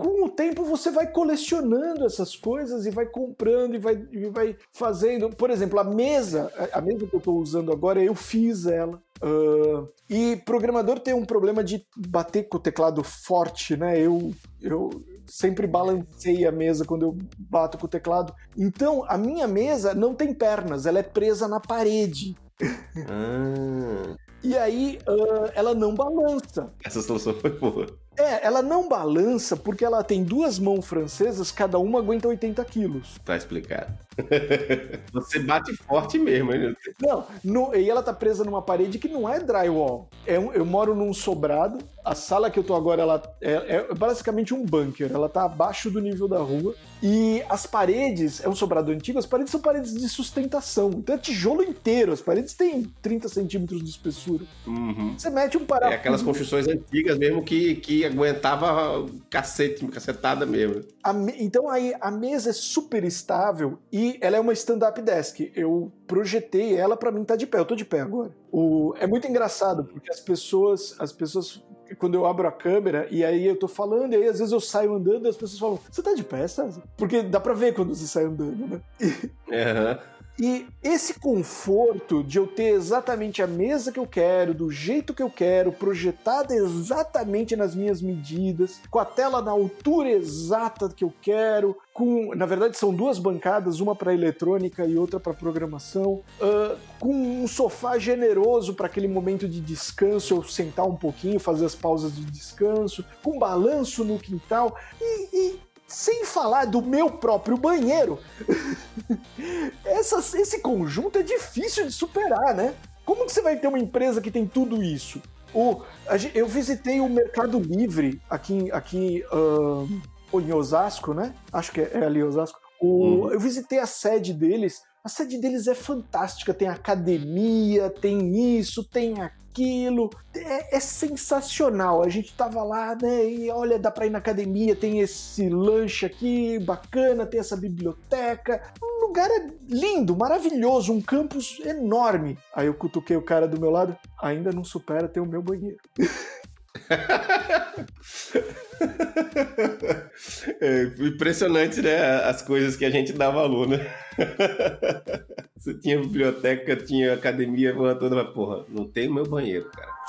Speaker 3: com o tempo você vai colecionando essas coisas e vai comprando e vai, e vai fazendo. Por exemplo, a mesa, a mesa que eu estou usando agora, eu fiz ela. Uh, e programador tem um problema de bater com o teclado forte, né? Eu, eu sempre balancei a mesa quando eu bato com o teclado. Então, a minha mesa não tem pernas, ela é presa na parede. Ah. E aí, uh, ela não balança.
Speaker 1: Essa solução foi boa.
Speaker 3: É, ela não balança porque ela tem duas mãos francesas, cada uma aguenta 80 quilos.
Speaker 1: Tá explicado. Você bate forte mesmo, hein?
Speaker 3: Não, no, e ela tá presa numa parede que não é drywall. É um, eu moro num sobrado, a sala que eu tô agora ela é, é, basicamente um bunker, ela tá abaixo do nível da rua. E as paredes, é um sobrado antigo, as paredes são paredes de sustentação. Então é tijolo inteiro, as paredes têm 30 centímetros de espessura.
Speaker 1: Uhum.
Speaker 3: Você mete um parafuso.
Speaker 1: É aquelas construções antigas mesmo que, que aguentava cacete, cacetada mesmo.
Speaker 3: Me... Então aí a mesa é super estável e ela é uma stand-up desk. Eu projetei ela para mim tá de pé, eu tô de pé agora. O... É muito engraçado, porque as pessoas, as pessoas quando eu abro a câmera e aí eu tô falando, e aí às vezes eu saio andando e as pessoas falam: Você tá de pé, César? Porque dá pra ver quando você sai andando, né?
Speaker 1: Uhum.
Speaker 3: E esse conforto de eu ter exatamente a mesa que eu quero, do jeito que eu quero, projetada exatamente nas minhas medidas, com a tela na altura exata que eu quero, com, na verdade são duas bancadas, uma para eletrônica e outra para programação, uh, com um sofá generoso para aquele momento de descanso, eu sentar um pouquinho, fazer as pausas de descanso, com balanço no quintal e, e sem falar do meu próprio banheiro. Essa, esse conjunto é difícil de superar, né? Como que você vai ter uma empresa que tem tudo isso? O, eu visitei o Mercado Livre aqui, aqui uh, em Osasco, né? Acho que é, é ali Osasco. O, uhum. Eu visitei a sede deles. A sede deles é fantástica. Tem academia, tem isso, tem aquilo tranquilo. É, é, sensacional. A gente tava lá, né? E olha, dá pra ir na academia, tem esse lanche aqui bacana, tem essa biblioteca. Um lugar lindo, maravilhoso, um campus enorme. Aí eu cutuquei o cara do meu lado, ainda não supera ter o meu banheiro.
Speaker 1: é impressionante, né? As coisas que a gente dá valor, né? Você tinha biblioteca, tinha academia, toda, mas porra, não tem o meu banheiro, cara.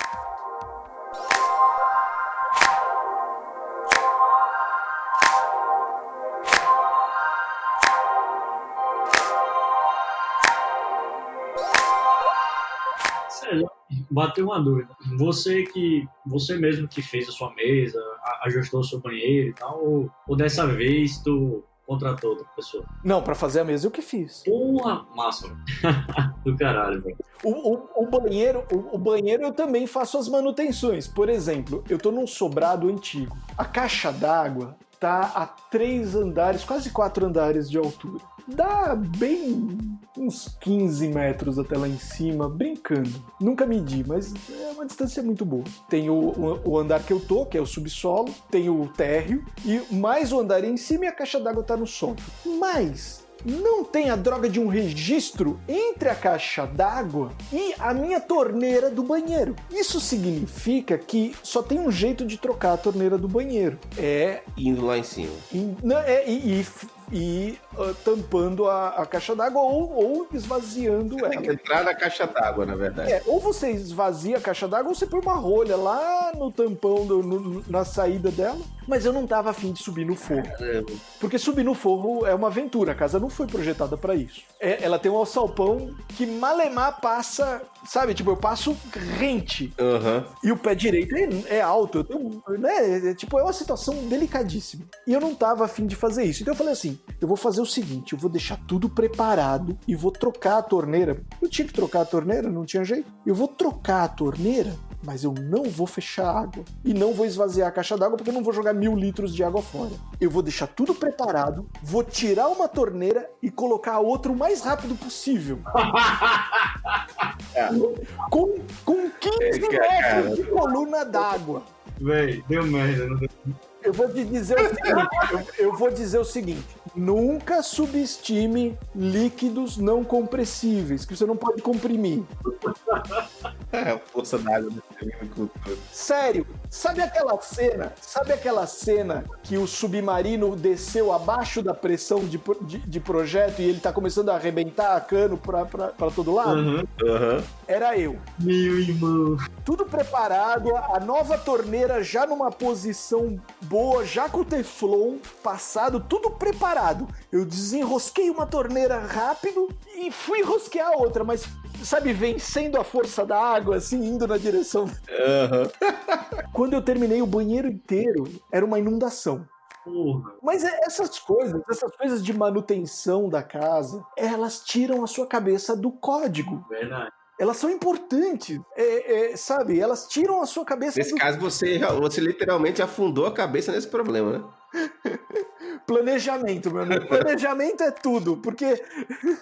Speaker 2: Bateu uma dúvida. Você que você mesmo que fez a sua mesa, ajustou o seu banheiro e tal, ou, ou dessa vez tu contratou outra pessoa?
Speaker 3: Não, para fazer a mesa eu que fiz.
Speaker 2: Porra, massa. Do caralho, velho.
Speaker 3: O, o, o, banheiro, o, o, banheiro eu também faço as manutenções. Por exemplo, eu tô num sobrado antigo. A caixa d'água tá a três andares, quase quatro andares de altura dá bem uns 15 metros até lá em cima, brincando. Nunca medi, mas é uma distância muito boa. Tem o, o, o andar que eu tô, que é o subsolo, tem o térreo, e mais o andar em cima e a caixa d'água tá no sótão. Mas não tem a droga de um registro entre a caixa d'água e a minha torneira do banheiro. Isso significa que só tem um jeito de trocar a torneira do banheiro. É
Speaker 1: indo lá em cima.
Speaker 3: In, não, é, e, e e uh, tampando a, a caixa d'água ou, ou esvaziando ela.
Speaker 1: Tem que entrar na caixa d'água, na verdade.
Speaker 3: É, ou você esvazia a caixa d'água ou você põe uma rolha lá no tampão, do, no, na saída dela. Mas eu não tava afim de subir no forro. Caramba. Porque subir no forro é uma aventura, a casa não foi projetada para isso. É, ela tem um alçapão que malemar passa, sabe? Tipo, eu passo rente.
Speaker 1: Uhum.
Speaker 3: E o pé direito é, é alto. Eu tenho, né? É, tipo, é uma situação delicadíssima. E eu não tava afim de fazer isso. Então eu falei assim: eu vou fazer o seguinte, eu vou deixar tudo preparado e vou trocar a torneira. Eu tinha que trocar a torneira, não tinha jeito. Eu vou trocar a torneira mas eu não vou fechar a água e não vou esvaziar a caixa d'água porque eu não vou jogar mil litros de água fora. Eu vou deixar tudo preparado, vou tirar uma torneira e colocar a outra o mais rápido possível. com, com 15 é, metros de coluna d'água.
Speaker 2: Véi, deu merda. Não deu...
Speaker 3: Eu vou te dizer o seguinte, eu, eu vou dizer o seguinte: nunca subestime líquidos não compressíveis, que você não pode comprimir.
Speaker 1: É, força d'água do
Speaker 3: Sério, sabe aquela cena? Sabe aquela cena que o submarino desceu abaixo da pressão de, de, de projeto e ele tá começando a arrebentar a cano pra, pra, pra todo lado?
Speaker 1: Uhum, uhum.
Speaker 3: Era eu.
Speaker 2: Meu irmão.
Speaker 3: Tudo preparado, a nova torneira já numa posição boa, já com o Teflon passado, tudo preparado. Eu desenrosquei uma torneira rápido e fui enrosquear a outra, mas sabe, vencendo a força da água, assim, indo na direção.
Speaker 1: Uhum.
Speaker 3: Quando eu terminei o banheiro inteiro, era uma inundação.
Speaker 2: Porra.
Speaker 3: Mas é, essas coisas, essas coisas de manutenção da casa, elas tiram a sua cabeça do código.
Speaker 2: Verdade
Speaker 3: elas são importantes, é, é, sabe? Elas tiram a sua cabeça.
Speaker 1: Nesse do... caso, você, você literalmente afundou a cabeça nesse problema, né?
Speaker 3: Planejamento, meu amigo. Planejamento é tudo, porque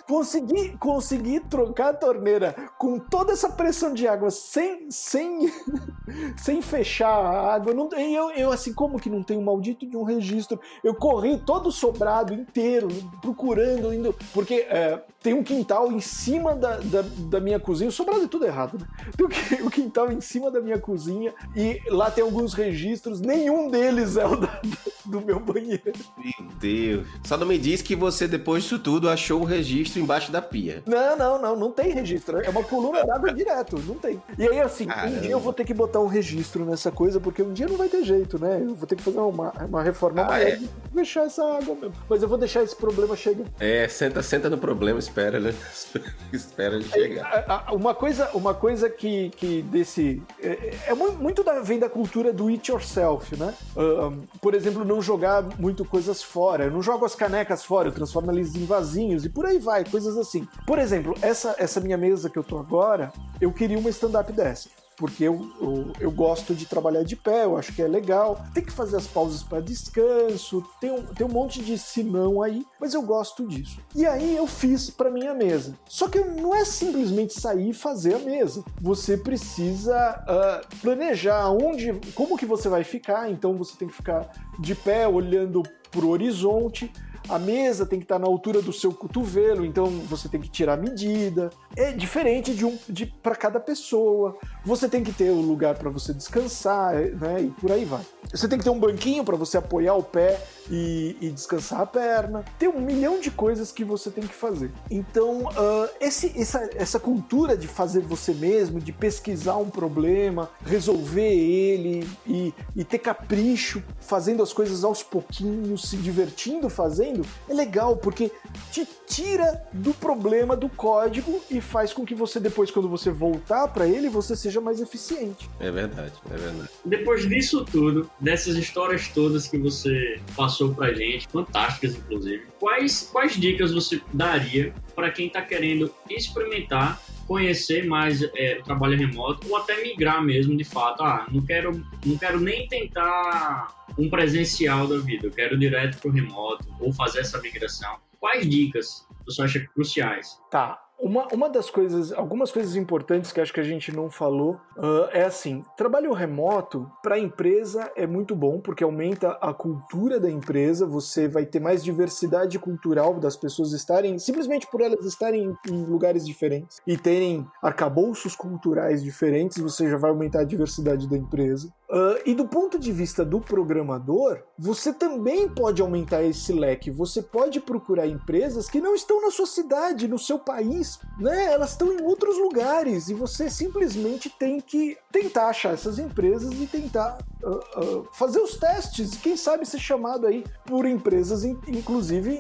Speaker 3: conseguir, conseguir trocar a torneira com toda essa pressão de água sem, sem, sem fechar a água, não, eu, eu, assim, como que não tem um maldito de um registro? Eu corri todo sobrado inteiro, procurando, indo, porque é, tem um quintal em cima da, da, da, minha cozinha, o sobrado é tudo errado, né? Tem o quintal em cima da minha cozinha e lá tem alguns registros, nenhum deles é o da, do meu banheiro.
Speaker 1: Meu Deus. Só não me diz que você, depois disso tudo, achou o registro embaixo da pia.
Speaker 3: Não, não, não. Não tem registro. É uma coluna d'água direto. Não tem. E aí, assim, Caramba. um dia eu vou ter que botar um registro nessa coisa, porque um dia não vai ter jeito, né? Eu vou ter que fazer uma, uma reforma ah, maior é. fechar essa água mesmo. Mas eu vou deixar esse problema chegar.
Speaker 1: É, senta, senta no problema, espera, né? espera ele chegar.
Speaker 3: uma coisa, uma coisa que, que desse. É, é muito da, vem da cultura do it yourself, né? Um, por exemplo, não jogar muito coisas fora. Eu não jogo as canecas fora, eu transformo eles em vasinhos e por aí vai, coisas assim. Por exemplo, essa, essa minha mesa que eu tô agora, eu queria uma stand-up dessa. porque eu, eu, eu, gosto de trabalhar de pé, eu acho que é legal. Tem que fazer as pausas para descanso, tem um, tem um monte de sinão aí, mas eu gosto disso. E aí eu fiz para minha mesa. Só que não é simplesmente sair e fazer a mesa. Você precisa uh, planejar onde, como que você vai ficar. Então você tem que ficar de pé, olhando o horizonte a mesa tem que estar na altura do seu cotovelo, então você tem que tirar a medida. É diferente de um de para cada pessoa. Você tem que ter o um lugar para você descansar, né? E por aí vai. Você tem que ter um banquinho para você apoiar o pé e, e, descansar a perna. Tem um milhão de coisas que você tem que fazer. Então, uh, esse, essa, essa cultura de fazer você mesmo, de pesquisar um problema, resolver ele e, e ter capricho, fazendo as coisas aos pouquinhos, se divertindo fazendo, é legal porque te tira do problema do código e faz com que você depois, quando você voltar para ele, você seja mais eficiente.
Speaker 1: É verdade, é verdade.
Speaker 2: Depois disso tudo, dessas histórias todas que você passou pra gente, fantásticas inclusive, quais, quais dicas você daria para quem está querendo experimentar conhecer mais é, o trabalho remoto ou até migrar mesmo de fato. Ah, não quero, não quero nem tentar um presencial da vida, eu quero direto para o remoto ou fazer essa migração. Quais dicas você acha cruciais?
Speaker 3: Tá, uma, uma das coisas, algumas coisas importantes que acho que a gente não falou uh, é assim: trabalho remoto para a empresa é muito bom porque aumenta a cultura da empresa, você vai ter mais diversidade cultural das pessoas estarem, simplesmente por elas estarem em lugares diferentes e terem arcabouços culturais diferentes, você já vai aumentar a diversidade da empresa. Uh, e do ponto de vista do programador, você também pode aumentar esse leque. Você pode procurar empresas que não estão na sua cidade, no seu país, né? Elas estão em outros lugares e você simplesmente tem que tentar achar essas empresas e tentar uh, uh, fazer os testes. Quem sabe ser chamado aí por empresas, inclusive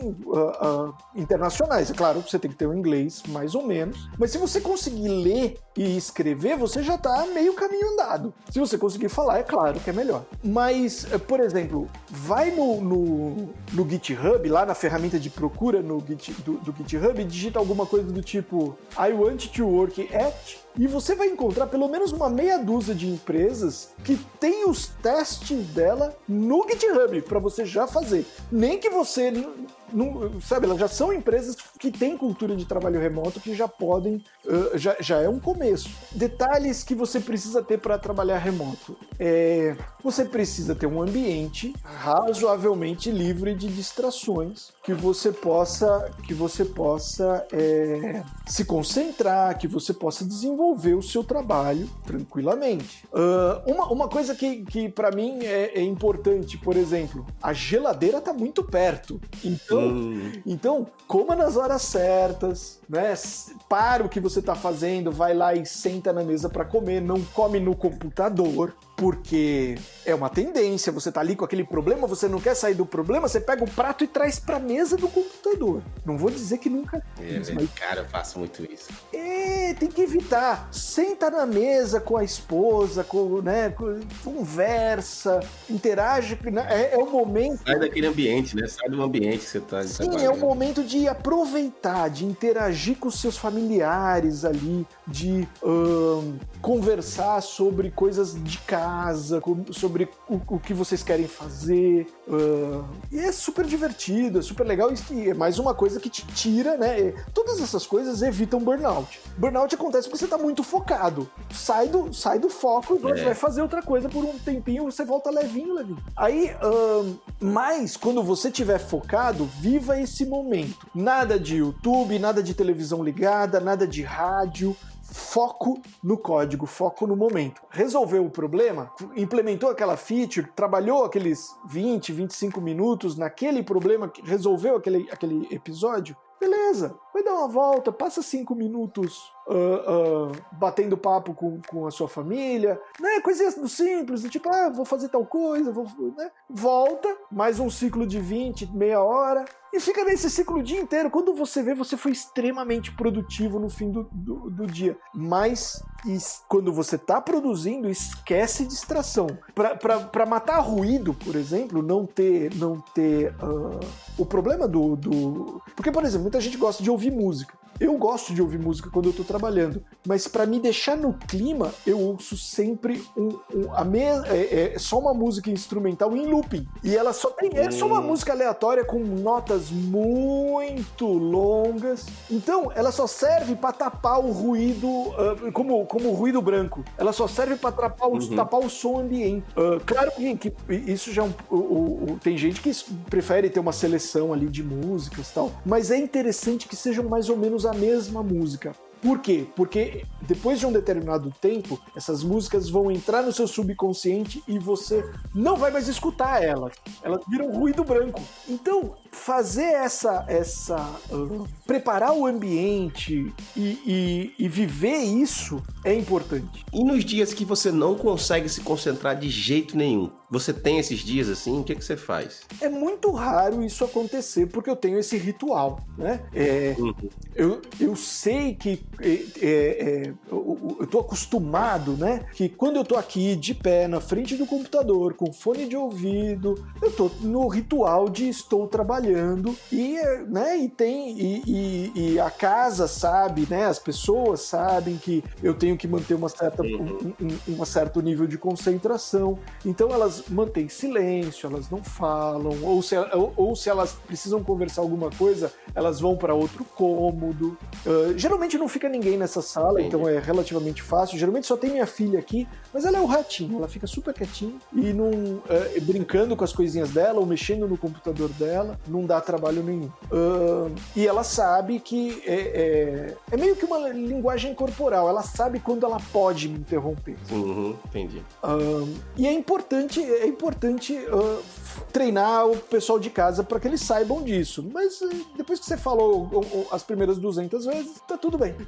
Speaker 3: internacionais. É claro você tem que ter o um inglês mais ou menos, mas se você conseguir ler e escrever, você já está meio caminho andado. Se você conseguir falar é claro que é melhor. Mas, eh, por exemplo, vai no, no, no GitHub, lá na ferramenta de procura no Git, do, do GitHub, digita alguma coisa do tipo I want to work at e você vai encontrar pelo menos uma meia dúzia de empresas que tem os testes dela no GitHub para você já fazer. Nem que você não, sabe, elas já são empresas que têm cultura de trabalho remoto que já podem, uh, já, já é um começo. Detalhes que você precisa ter para trabalhar remoto. É, você precisa ter um ambiente razoavelmente livre de distrações que você possa, que você possa é, se concentrar, que você possa desenvolver o seu trabalho tranquilamente. Uh, uma, uma coisa que, que para mim é, é, importante, por exemplo, a geladeira está muito perto. Então, hum. então, coma nas horas certas, né? Para o que você está fazendo, vai lá e senta na mesa para comer, não come no computador porque é uma tendência, você tá ali com aquele problema, você não quer sair do problema, você pega o prato e traz pra mesa do computador. Não vou dizer que nunca
Speaker 1: é, mas... Cara, eu faço muito isso.
Speaker 3: É, tem que evitar. Senta na mesa com a esposa, com, né, conversa, interage. Né, é, é o momento...
Speaker 1: Sai daquele ambiente, né? Sai do ambiente que você tá
Speaker 3: Sim, é o momento de aproveitar, de interagir com os seus familiares ali, de um, conversar sobre coisas de casa, sobre o, o que vocês querem fazer. Uh, e é super divertido, é super legal e é mais uma coisa que te tira, né? Todas essas coisas evitam burnout. Burnout acontece porque você está muito focado. Sai do, sai do foco e é. vai fazer outra coisa por um tempinho, você volta levinho, levinho. Aí, um, mas quando você estiver focado, viva esse momento. Nada de YouTube, nada de televisão ligada, nada de rádio. Foco no código, foco no momento. Resolveu o problema, implementou aquela feature, trabalhou aqueles 20, 25 minutos naquele problema, resolveu aquele, aquele episódio, beleza, vai dar uma volta, passa cinco minutos uh, uh, batendo papo com, com a sua família, né? Coisinhas simples, tipo, ah, vou fazer tal coisa, vou, né? volta, mais um ciclo de 20, meia hora, e fica nesse ciclo o dia inteiro. Quando você vê, você foi extremamente produtivo no fim do, do, do dia. Mas quando você está produzindo, esquece distração. Para matar ruído, por exemplo, não ter, não ter uh, o problema do, do. Porque, por exemplo, muita gente gosta de ouvir música. Eu gosto de ouvir música quando eu tô trabalhando, mas para me deixar no clima, eu ouço sempre um, um a me, é, é, só uma música instrumental em looping. E ela só tem. É só uma hum. música aleatória com notas muito longas. Então, ela só serve para tapar o ruído, uh, como, como ruído branco. Ela só serve para tapar, o, uhum. tapar o som ambiente. Uh, claro que isso já é um, o, o, tem gente que prefere ter uma seleção ali de músicas e tal, mas é interessante que sejam mais ou menos a mesma música. Por quê? Porque depois de um determinado tempo, essas músicas vão entrar no seu subconsciente e você não vai mais escutar elas. Elas viram ruído branco. Então, fazer essa. essa uh, preparar o ambiente e, e, e viver isso é importante.
Speaker 1: E nos dias que você não consegue se concentrar de jeito nenhum, você tem esses dias assim? O que, que você faz?
Speaker 3: É muito raro isso acontecer, porque eu tenho esse ritual, né? É, uhum. eu, eu sei que é, é, é eu, eu tô acostumado, né? Que quando eu tô aqui de pé na frente do computador, com fone de ouvido, eu tô no ritual de estou trabalhando e, né? E tem e, e, e a casa sabe, né? As pessoas sabem que eu tenho que manter uma certa, uhum. um, um, um certo nível de concentração. Então elas mantêm silêncio, elas não falam, ou se, ou, ou se elas precisam conversar alguma coisa, elas vão para outro cômodo. Uh, geralmente não fica ninguém nessa sala, então é relativamente fácil. Geralmente só tem minha filha aqui, mas ela é o ratinho, ela fica super quietinha e não uh, brincando com as coisinhas dela ou mexendo no computador dela, não dá trabalho nenhum. Uh, e ela sabe que é, é, é, meio que uma linguagem corporal, ela sabe quando ela pode me interromper.
Speaker 1: Uhum, entendi.
Speaker 3: e é importante é importante uh, treinar o pessoal de casa para que eles saibam disso. Mas uh, depois que você falou as primeiras 200 vezes, tá tudo bem.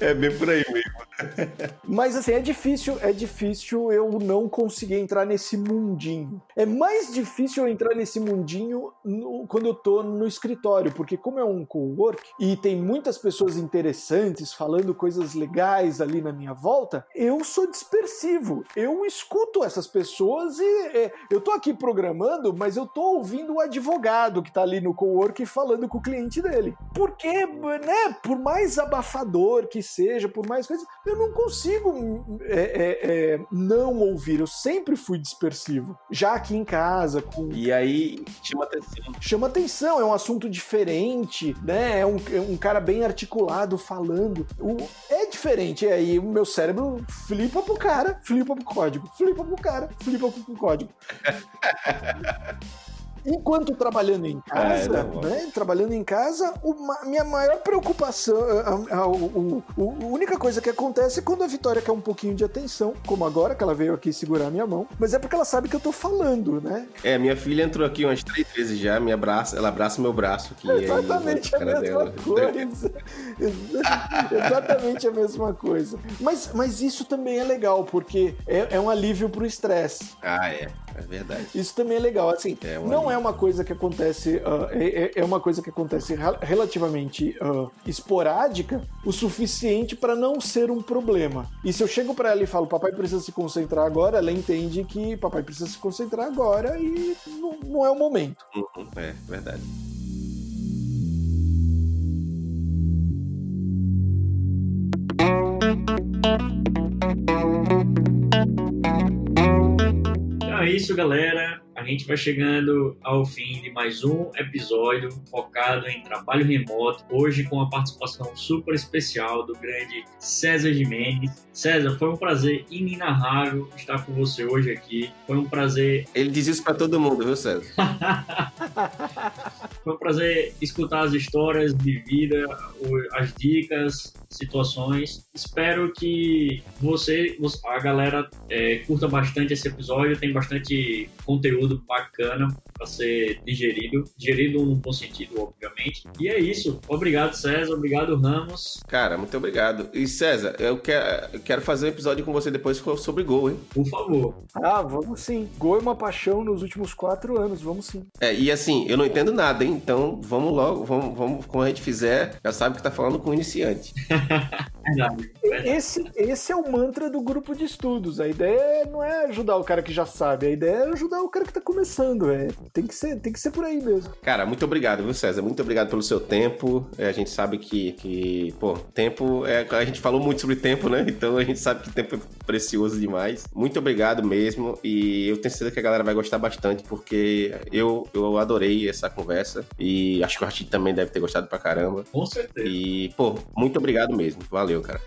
Speaker 1: é bem por aí mesmo.
Speaker 3: Mas assim, é difícil, é difícil eu não conseguir entrar nesse mundinho. É mais difícil eu entrar nesse mundinho no, quando eu tô no escritório, porque como é um co-work e tem muitas pessoas interessantes falando coisas legais ali na minha volta, eu sou dispersivo. Eu escuto essas pessoas e é, eu tô aqui programando, mas eu tô ouvindo o advogado que tá ali no co-work falando com o cliente dele. Porque, né, por mais abafador que seja, por mais coisas, eu não consigo é, é, é, não ouvir. Eu sempre fui dispersivo. Já aqui em casa. Com...
Speaker 1: E aí chama atenção.
Speaker 3: Chama atenção, é um assunto diferente, né? É um, é um cara bem articulado falando. O, é diferente. E aí o meu cérebro flipa pro cara, flipa pro código, flipa pro cara, flipa pro código. enquanto trabalhando em casa, é, né? Trabalhando em casa, uma, minha maior preocupação, a, a, a, a, única coisa que acontece é quando a Vitória quer um pouquinho de atenção, como agora, que ela veio aqui segurar minha mão, mas é porque ela sabe que eu tô falando, né?
Speaker 1: É, minha filha entrou aqui umas três vezes já, me abraça, ela abraça meu braço aqui.
Speaker 3: Exatamente a mesma dela. coisa. Exatamente a mesma coisa. Mas, mas isso também é legal, porque é, é um alívio pro estresse.
Speaker 1: Ah, é. É verdade.
Speaker 3: Isso também é legal. Assim, é não é uma coisa que acontece. Uh, é, é, uma coisa que acontece relativamente uh, esporádica o suficiente para não ser um problema. E se eu chego para ela e falo, papai precisa se concentrar agora, ela entende que papai precisa se concentrar agora e não, não é o momento.
Speaker 1: Uhum, é verdade.
Speaker 2: É isso, galera. A gente vai chegando ao fim de mais um episódio focado em trabalho remoto. Hoje com a participação super especial do grande César Gimenez. César, foi um prazer inenarrável estar com você hoje aqui. Foi um prazer.
Speaker 1: Ele diz isso para todo mundo, viu, César?
Speaker 2: foi um prazer escutar as histórias de vida, as dicas, situações. Espero que você, a galera, é, curta bastante esse episódio. Tem bastante conteúdo bacana para ser digerido, digerido num bom sentido, obviamente. E é isso. Obrigado, César. Obrigado, Ramos.
Speaker 1: Cara, muito obrigado. E César, eu quero, eu quero fazer um episódio com você depois sobre gol, hein?
Speaker 2: Por favor.
Speaker 3: Ah, vamos sim. Gol é uma paixão nos últimos quatro anos, vamos sim.
Speaker 1: É, e assim, eu não entendo nada, hein? Então vamos logo, vamos, vamos como a gente fizer, já sabe que tá falando com o iniciante.
Speaker 2: Verdade, verdade.
Speaker 3: Esse, esse é o mantra do grupo de estudos. A ideia não é ajudar o cara que já sabe, a ideia é ajudar o cara que tá começando. É. Tem, que ser, tem que ser por aí mesmo.
Speaker 1: Cara, muito obrigado, viu, César? Muito obrigado pelo seu tempo. É, a gente sabe que, que pô, tempo. É, a gente falou muito sobre tempo, né? Então a gente sabe que tempo é precioso demais. Muito obrigado mesmo. E eu tenho certeza que a galera vai gostar bastante, porque eu, eu adorei essa conversa. E acho que o Artito também deve ter gostado pra caramba.
Speaker 2: Com certeza.
Speaker 1: E, pô, muito obrigado mesmo. Valeu, cara.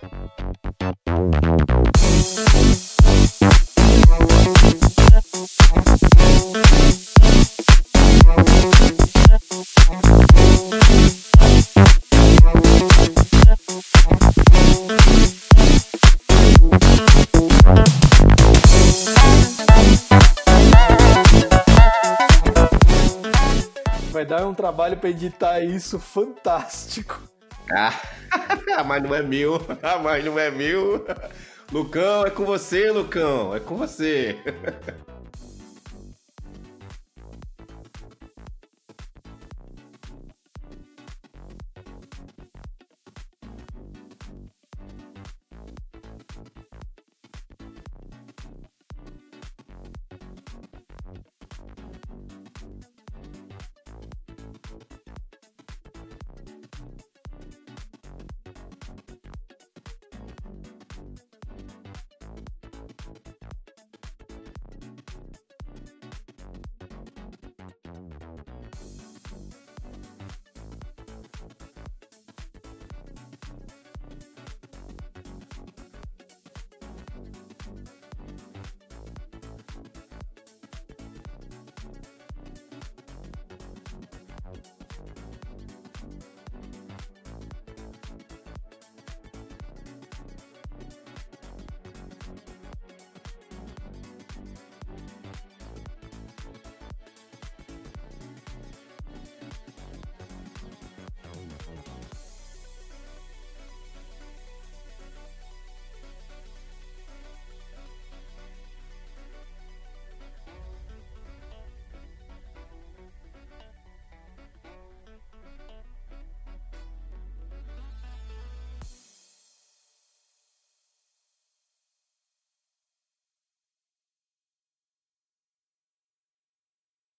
Speaker 3: Vai dar um trabalho pra editar isso fantástico.
Speaker 1: Ah, mas não é meu. Ah, mas não é meu. Lucão, é com você, Lucão. É com você.